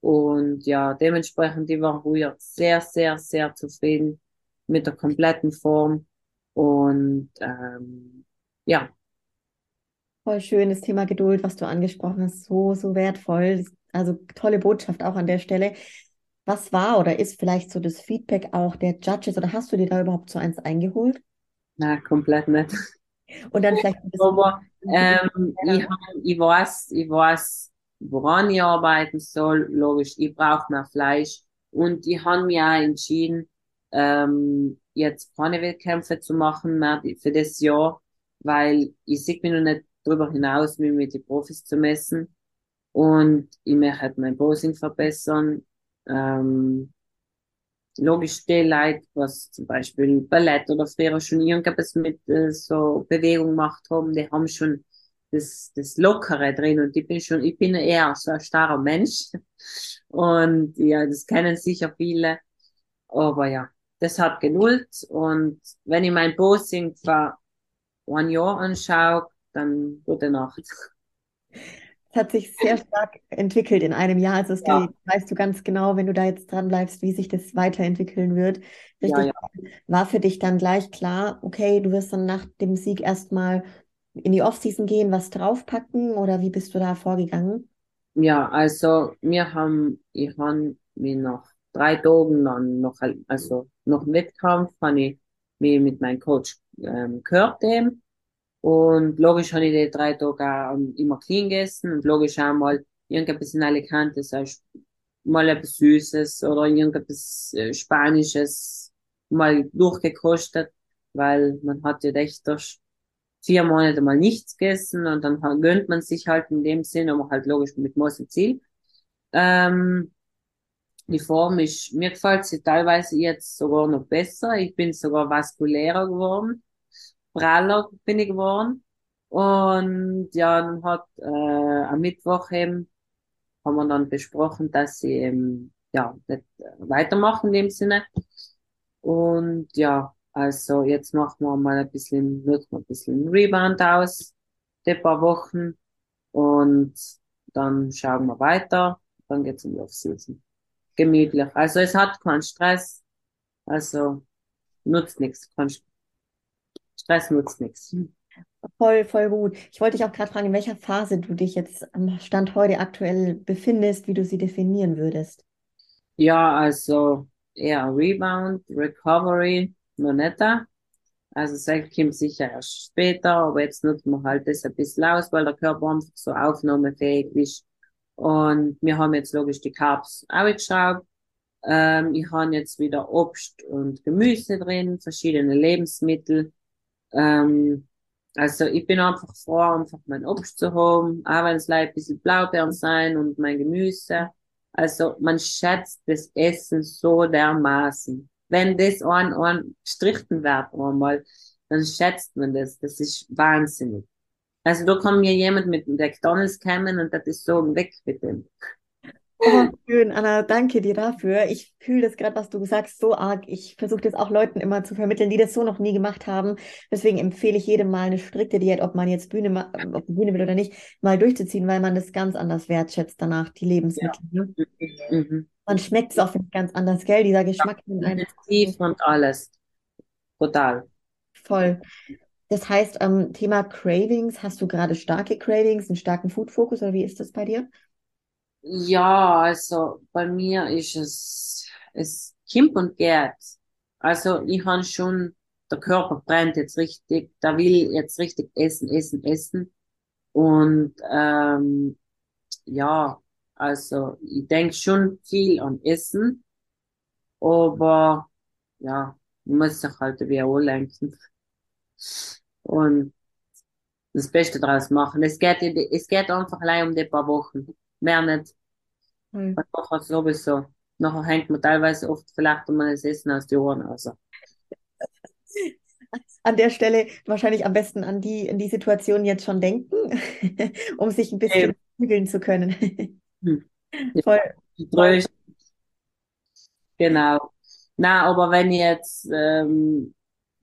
Und ja, dementsprechend, ich war früher sehr, sehr, sehr zufrieden mit der kompletten Form. Und ähm, ja. Voll schön, das Thema Geduld, was du angesprochen hast, so, so wertvoll. Also tolle Botschaft auch an der Stelle. Was war oder ist vielleicht so das Feedback auch der Judges oder hast du dir da überhaupt so eins eingeholt? Na, komplett nicht. Und dann vielleicht ein bisschen. Aber ähm, ich, ich weiß, ich weiß, woran ich arbeiten soll. Logisch, ich brauche mehr Fleisch. Und ich habe mir auch entschieden, ähm, jetzt keine Wettkämpfe zu machen mehr für das Jahr, weil ich sehe mich noch nicht darüber hinaus, mich mit den Profis zu messen. Und ich möchte halt mein Posing verbessern. Ähm, logisch die Leute, was zum Beispiel Ballett oder früher schon irgendwas mit äh, so Bewegung gemacht haben, die haben schon das, das Lockere drin und ich bin schon, ich bin eher so ein starrer Mensch und ja, das kennen sicher viele, aber ja, das hat genullt und wenn ich mein Posing vor ein Jahr anschaue, dann gute Nacht. Es hat sich sehr stark entwickelt in einem Jahr. Also ja. weißt du ganz genau, wenn du da jetzt dran bleibst, wie sich das weiterentwickeln wird. Richtig. Ja, ja. War für dich dann gleich klar, okay, du wirst dann nach dem Sieg erstmal in die Offseason gehen, was draufpacken oder wie bist du da vorgegangen? Ja, also wir haben, ich habe mir noch drei Tagen dann noch, also noch einen Wettkampf, habe ich mich mit meinem Coach ähm, gehört dem. Und logisch habe ich die drei Tage auch immer clean gegessen und logisch auch mal irgendetwas in Alicante, heißt mal etwas Süßes oder irgendetwas äh, Spanisches mal durchgekostet, weil man hat ja echt durch vier Monate mal nichts gegessen und dann gönnt man sich halt in dem Sinne, aber halt logisch mit Masse Ziel. Ähm, die Form ist, mir gefällt sie teilweise jetzt sogar noch besser. Ich bin sogar vaskulärer geworden. Praller bin ich geworden. Und ja, dann hat äh, am Mittwoch eben haben wir dann besprochen, dass sie eben ja nicht weitermachen in dem Sinne. Und ja, also jetzt machen wir mal ein bisschen, nutzen wir ein bisschen Rebound aus, die paar Wochen. Und dann schauen wir weiter. Dann geht's in die Offseason gemütlich. Also es hat keinen Stress, also nutzt nichts. Stress nutzt nichts. Voll, voll gut. Ich wollte dich auch gerade fragen, in welcher Phase du dich jetzt am Stand heute aktuell befindest, wie du sie definieren würdest. Ja, also eher Rebound, Recovery, noch nicht da. Also es kommt sicher erst später, aber jetzt nutzt man halt das ein bisschen aus, weil der Körper einfach so aufnahmefähig ist. Und wir haben jetzt logisch die Carbs ausgeschraubt. Ähm, ich habe jetzt wieder Obst und Gemüse drin, verschiedene Lebensmittel. Ähm, also ich bin einfach froh, einfach mein Obst zu haben, wenn es leider ein bisschen Blaubeeren sein und mein Gemüse. Also man schätzt das Essen so dermaßen. Wenn das ein, ein gestrichen wird einmal, dann schätzt man das. Das ist wahnsinnig. Also da kann mir jemand mit McDonalds kommen und das ist so weg mit dem. Oh, schön, Anna, danke dir dafür. Ich fühle das gerade, was du sagst, so arg. Ich versuche das auch Leuten immer zu vermitteln, die das so noch nie gemacht haben. Deswegen empfehle ich jedem mal eine strikte Diät, ob man jetzt Bühne, auf die Bühne will oder nicht, mal durchzuziehen, weil man das ganz anders wertschätzt danach, die Lebensmittel. Ja. Ne? Mhm. Man schmeckt es auch ganz anders, gell? Dieser Geschmack. Ja, tief und alles. Total. Voll. Das heißt, ähm, Thema Cravings, hast du gerade starke Cravings, einen starken Food-Fokus oder wie ist das bei dir? Ja, also bei mir ist es, es Kimp und Gerd. Also ich habe schon, der Körper brennt jetzt richtig, der will jetzt richtig essen, essen, essen. Und ähm, ja, also ich denke schon viel an Essen, aber ja, muss sich halt wie lenken und das Beste daraus machen. Es geht, es geht einfach allein um die paar Wochen. Mehr nicht. Mhm. Nachher sowieso. Nachher hängt man teilweise oft vielleicht um das Essen aus die Ohren. Also. An der Stelle wahrscheinlich am besten an die, in die Situation jetzt schon denken, um sich ein bisschen zügeln zu können. Hm. Voll. Ja, Genau. Na, aber wenn ich jetzt, ähm,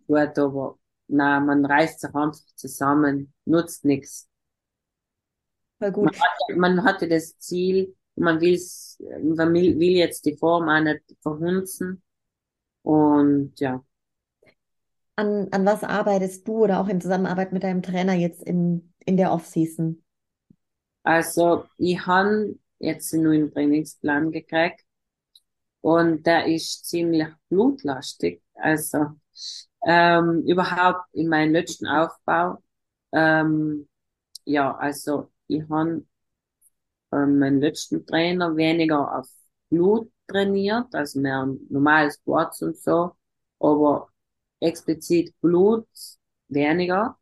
gut, aber, na, man reißt sich einfach zusammen, nutzt nichts. Voll Man gut. hat, man hatte das Ziel, man will's, man will, will jetzt die Form auch nicht verhunzen und ja. An, an was arbeitest du oder auch in Zusammenarbeit mit deinem Trainer jetzt in, in der Off-Season? Also, ich han jetzt einen neuen Trainingsplan gekriegt und der ist ziemlich blutlastig. Also, ähm, überhaupt in meinem letzten Aufbau, ähm, ja, also, ich han ähm, meinen letzten Trainer weniger auf Blut trainiert, also mehr normales Squats und so, aber explizit Blut weniger.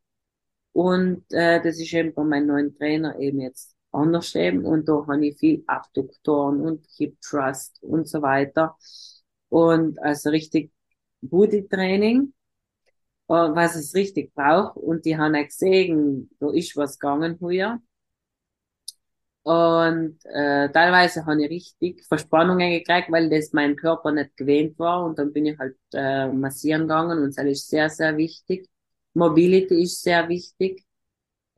Und äh, das ist eben bei meinem neuen Trainer eben jetzt anders eben. Und da habe ich viel Abduktoren und Hip Thrust und so weiter. Und also richtig Booty Training, was es richtig braucht. Und die haben auch gesehen, da ist was gegangen hier. Und äh, teilweise habe ich richtig Verspannungen gekriegt, weil das mein Körper nicht gewöhnt war. Und dann bin ich halt äh, massieren gegangen und das ist sehr, sehr wichtig. Mobility ist sehr wichtig.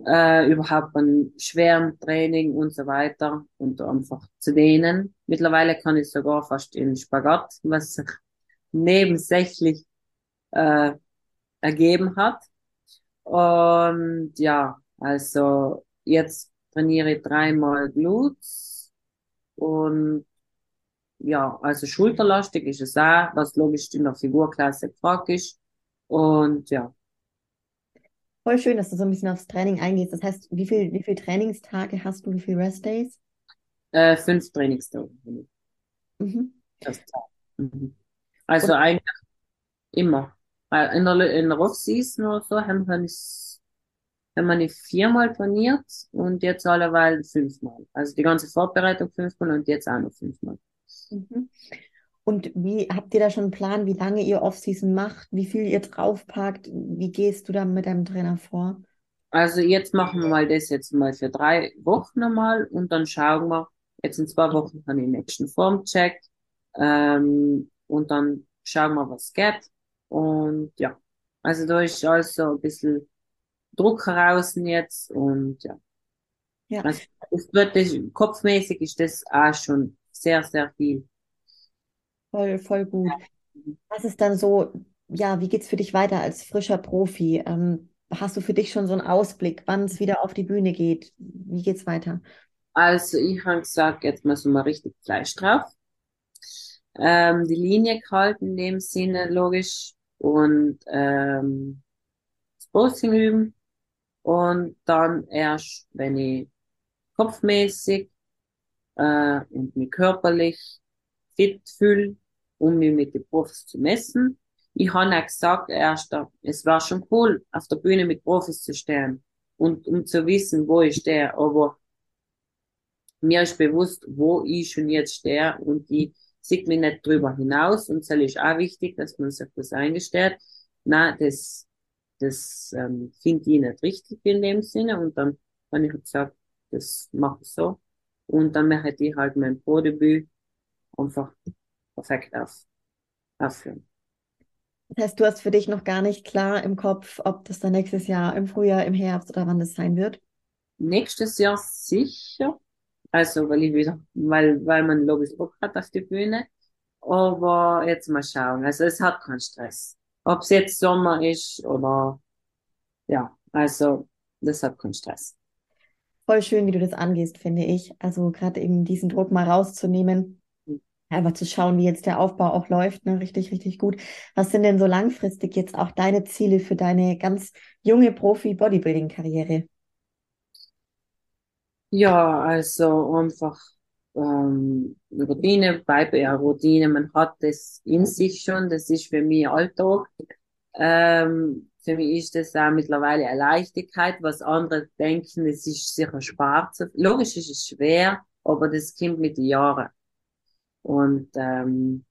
Äh, überhaupt beim schweren Training und so weiter und einfach zu dehnen. Mittlerweile kann ich sogar fast in Spagat, was nebensächlich äh, ergeben hat. Und ja, also jetzt trainiere ich dreimal Glutes und ja, also schulterlastig ist es auch, was logisch in der Figurklasse gefragt ist. Und ja, Voll schön, dass du so ein bisschen aufs Training eingehst. Das heißt, wie viel, wie viel Trainingstage hast du, wie viel Restdays? äh, fünf Trainingstage. Mhm. Das mhm. Also Und eigentlich immer. Weil In der, in der Off-Season oder so haben wir nicht, haben wir nicht viermal trainiert und jetzt alleweil fünfmal. Also die ganze Vorbereitung fünfmal und jetzt auch noch fünfmal. Mhm. Und wie habt ihr da schon einen Plan, wie lange ihr Off-Season macht, wie viel ihr draufpackt? Wie gehst du da mit deinem Trainer vor? Also jetzt machen wir mal das jetzt mal für drei Wochen einmal und dann schauen wir, jetzt in zwei Wochen ich den nächsten Formcheck ähm, und dann schauen wir, was geht. Und ja, also da ist also ein bisschen Druck heraus jetzt und ja, Ja, also es wird das, kopfmäßig ist das auch schon sehr, sehr viel. voll, voll gut. Was ist dann so, ja, wie geht's für dich weiter als frischer Profi? Ähm, hast du für dich schon so einen Ausblick, wann es wieder auf die Bühne geht? Wie geht's weiter? Also ich habe gesagt, jetzt müssen wir richtig Fleisch drauf. Ähm, die Linie gehalten in dem Sinne, logisch. Und ähm, das Posting üben. Und dann erst, wenn ich kopfmäßig äh, und mich körperlich fit fühle, um mich mit den Profis zu messen. Ich habe auch gesagt, erst, es war schon cool, auf der Bühne mit Profis zu stehen und um zu wissen, wo ich stehe. Aber mir ist bewusst, wo ich schon jetzt stehe und ich sehe mich nicht drüber hinaus. Und das ist auch wichtig, dass man sich das eingesteht. Na, das, das ähm, finde ich nicht richtig in dem Sinne. Und dann habe ich gesagt, das mache ich so. Und dann mache ich halt mein Pro-Debüt einfach perfekt auf, aufführen. Das heißt, du hast für dich noch gar nicht klar im Kopf, ob das dann nächstes Jahr im Frühjahr, im Herbst oder wann das sein wird? Nächstes Jahr sicher. Also, weil ich wieder, weil, weil man logisch Bock hat auf die Bühne. Aber jetzt mal schauen. Also, es hat keinen Stress. Ob es jetzt Sommer ist oder, ja, also, das hat keinen Stress. Voll schön, wie du das angehst, finde ich. Also gerade eben diesen Druck mal rauszunehmen, einfach zu schauen, wie jetzt der Aufbau auch läuft, ne? Richtig, richtig gut. Was sind denn so langfristig jetzt auch deine Ziele für deine ganz junge Profi-Bodybuilding-Karriere? Ja, also einfach ähm, Routine, bleibe ja Routine, man hat das in sich schon, das ist für mich Alltag. Ähm, für mich ist das auch mittlerweile eine Leichtigkeit, was andere denken, es ist sicher schwer zu, logisch ist es schwer, aber das kommt mit den Jahren. Und ähm,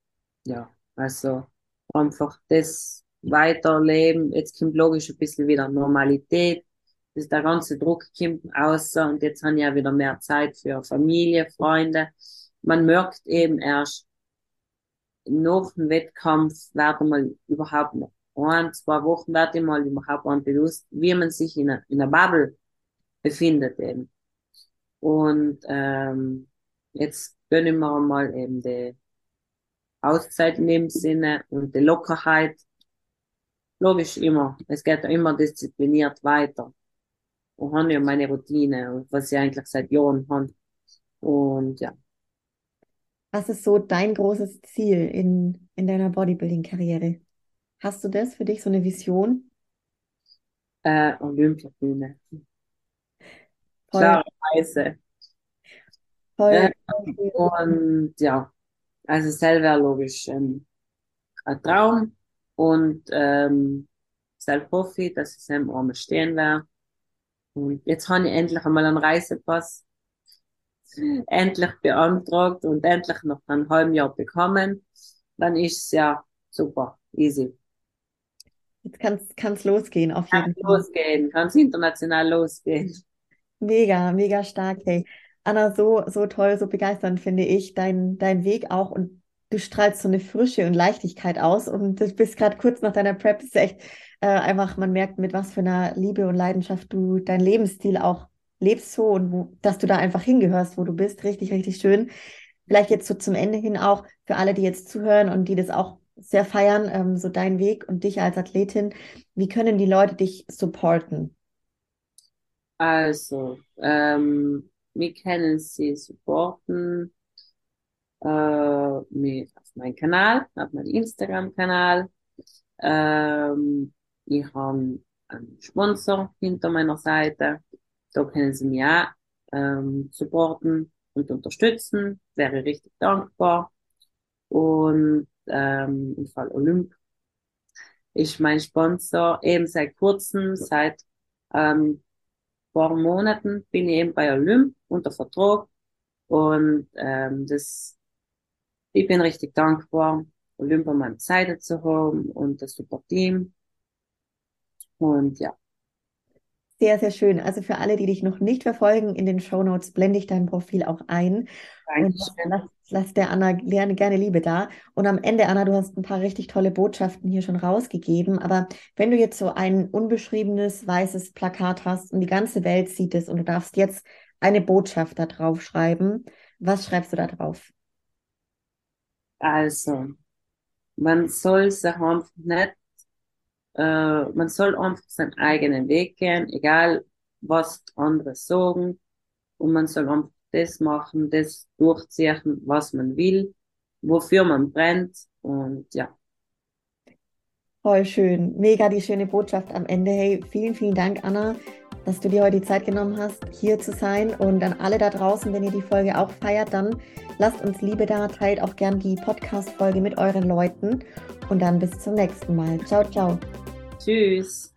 ja, also einfach das weiterleben. Jetzt kommt logisch ein bisschen wieder Normalität. Das, der ganze Druck kommt außer und jetzt haben ja wieder mehr Zeit für Familie, Freunde. Man merkt eben erst, nach dem Wettkampf werde mal überhaupt noch ein, zwei Wochen werde ich mal überhaupt mal bewusst, wie man sich in einer, in Bubble befindet eben. Und ähm, jetzt gönnen wir mal eben die Auszeit in dem Sinne und die Lockerheit. Logisch immer. Es geht immer diszipliniert weiter. Und habe ja meine Routine, was ich eigentlich seit Jahren habe. Und ja. Was ist so dein großes Ziel in, in deiner Bodybuilding-Karriere? Hast du das für dich, so eine Vision? Äh, Olympiabühne. Klare Weise. Voll. Äh, und ja, also selber logisch ähm, ein Traum und ähm, selber hoffe ich, dass ich es einmal stehen werde. Und jetzt habe ich endlich einmal einen Reisepass endlich beantragt und endlich nach einem halben Jahr bekommen. Dann ist es ja super, easy. Jetzt kann es losgehen, auf jeden kann Fall. losgehen, kann es international losgehen. Mega, mega stark, hey. Anna, so, so toll, so begeisternd finde ich dein, dein Weg auch und du strahlst so eine Frische und Leichtigkeit aus und du bist gerade kurz nach deiner Prep, ist echt äh, einfach, man merkt, mit was für einer Liebe und Leidenschaft du deinen Lebensstil auch lebst so und wo, dass du da einfach hingehörst, wo du bist. Richtig, richtig schön. Vielleicht jetzt so zum Ende hin auch für alle, die jetzt zuhören und die das auch sehr feiern, ähm, so dein Weg und dich als Athletin. Wie können die Leute dich supporten? Also, ähm, wir können sie supporten äh, mit, auf meinem Kanal, auf meinem Instagram-Kanal. Ähm, ich habe einen Sponsor hinter meiner Seite. Da können Sie mich auch ähm, supporten und unterstützen. Wäre richtig dankbar. Und ähm, im Fall Olymp ist mein Sponsor eben seit kurzem, seit ähm, paar Monaten bin ich eben bei Olymp unter Vertrag und ähm, das ich bin richtig dankbar, Olymp an meiner Seite zu haben und das super Team und ja. Sehr, sehr schön. Also für alle, die dich noch nicht verfolgen, in den Show Notes blende ich dein Profil auch ein. Lass, lass der Anna gerne, gerne Liebe da. Und am Ende, Anna, du hast ein paar richtig tolle Botschaften hier schon rausgegeben. Aber wenn du jetzt so ein unbeschriebenes weißes Plakat hast und die ganze Welt sieht es und du darfst jetzt eine Botschaft da drauf schreiben, was schreibst du da drauf? Also, man soll sich einfach nicht äh, man soll einfach seinen eigenen Weg gehen, egal was andere sagen. Und man soll einfach das machen, das durchziehen, was man will, wofür man brennt. Und ja. Voll schön. Mega die schöne Botschaft am Ende. Hey, vielen, vielen Dank, Anna, dass du dir heute die Zeit genommen hast, hier zu sein. Und an alle da draußen, wenn ihr die Folge auch feiert, dann lasst uns Liebe da, teilt auch gern die Podcast-Folge mit euren Leuten. Und dann bis zum nächsten Mal. Ciao, ciao. Tschüss.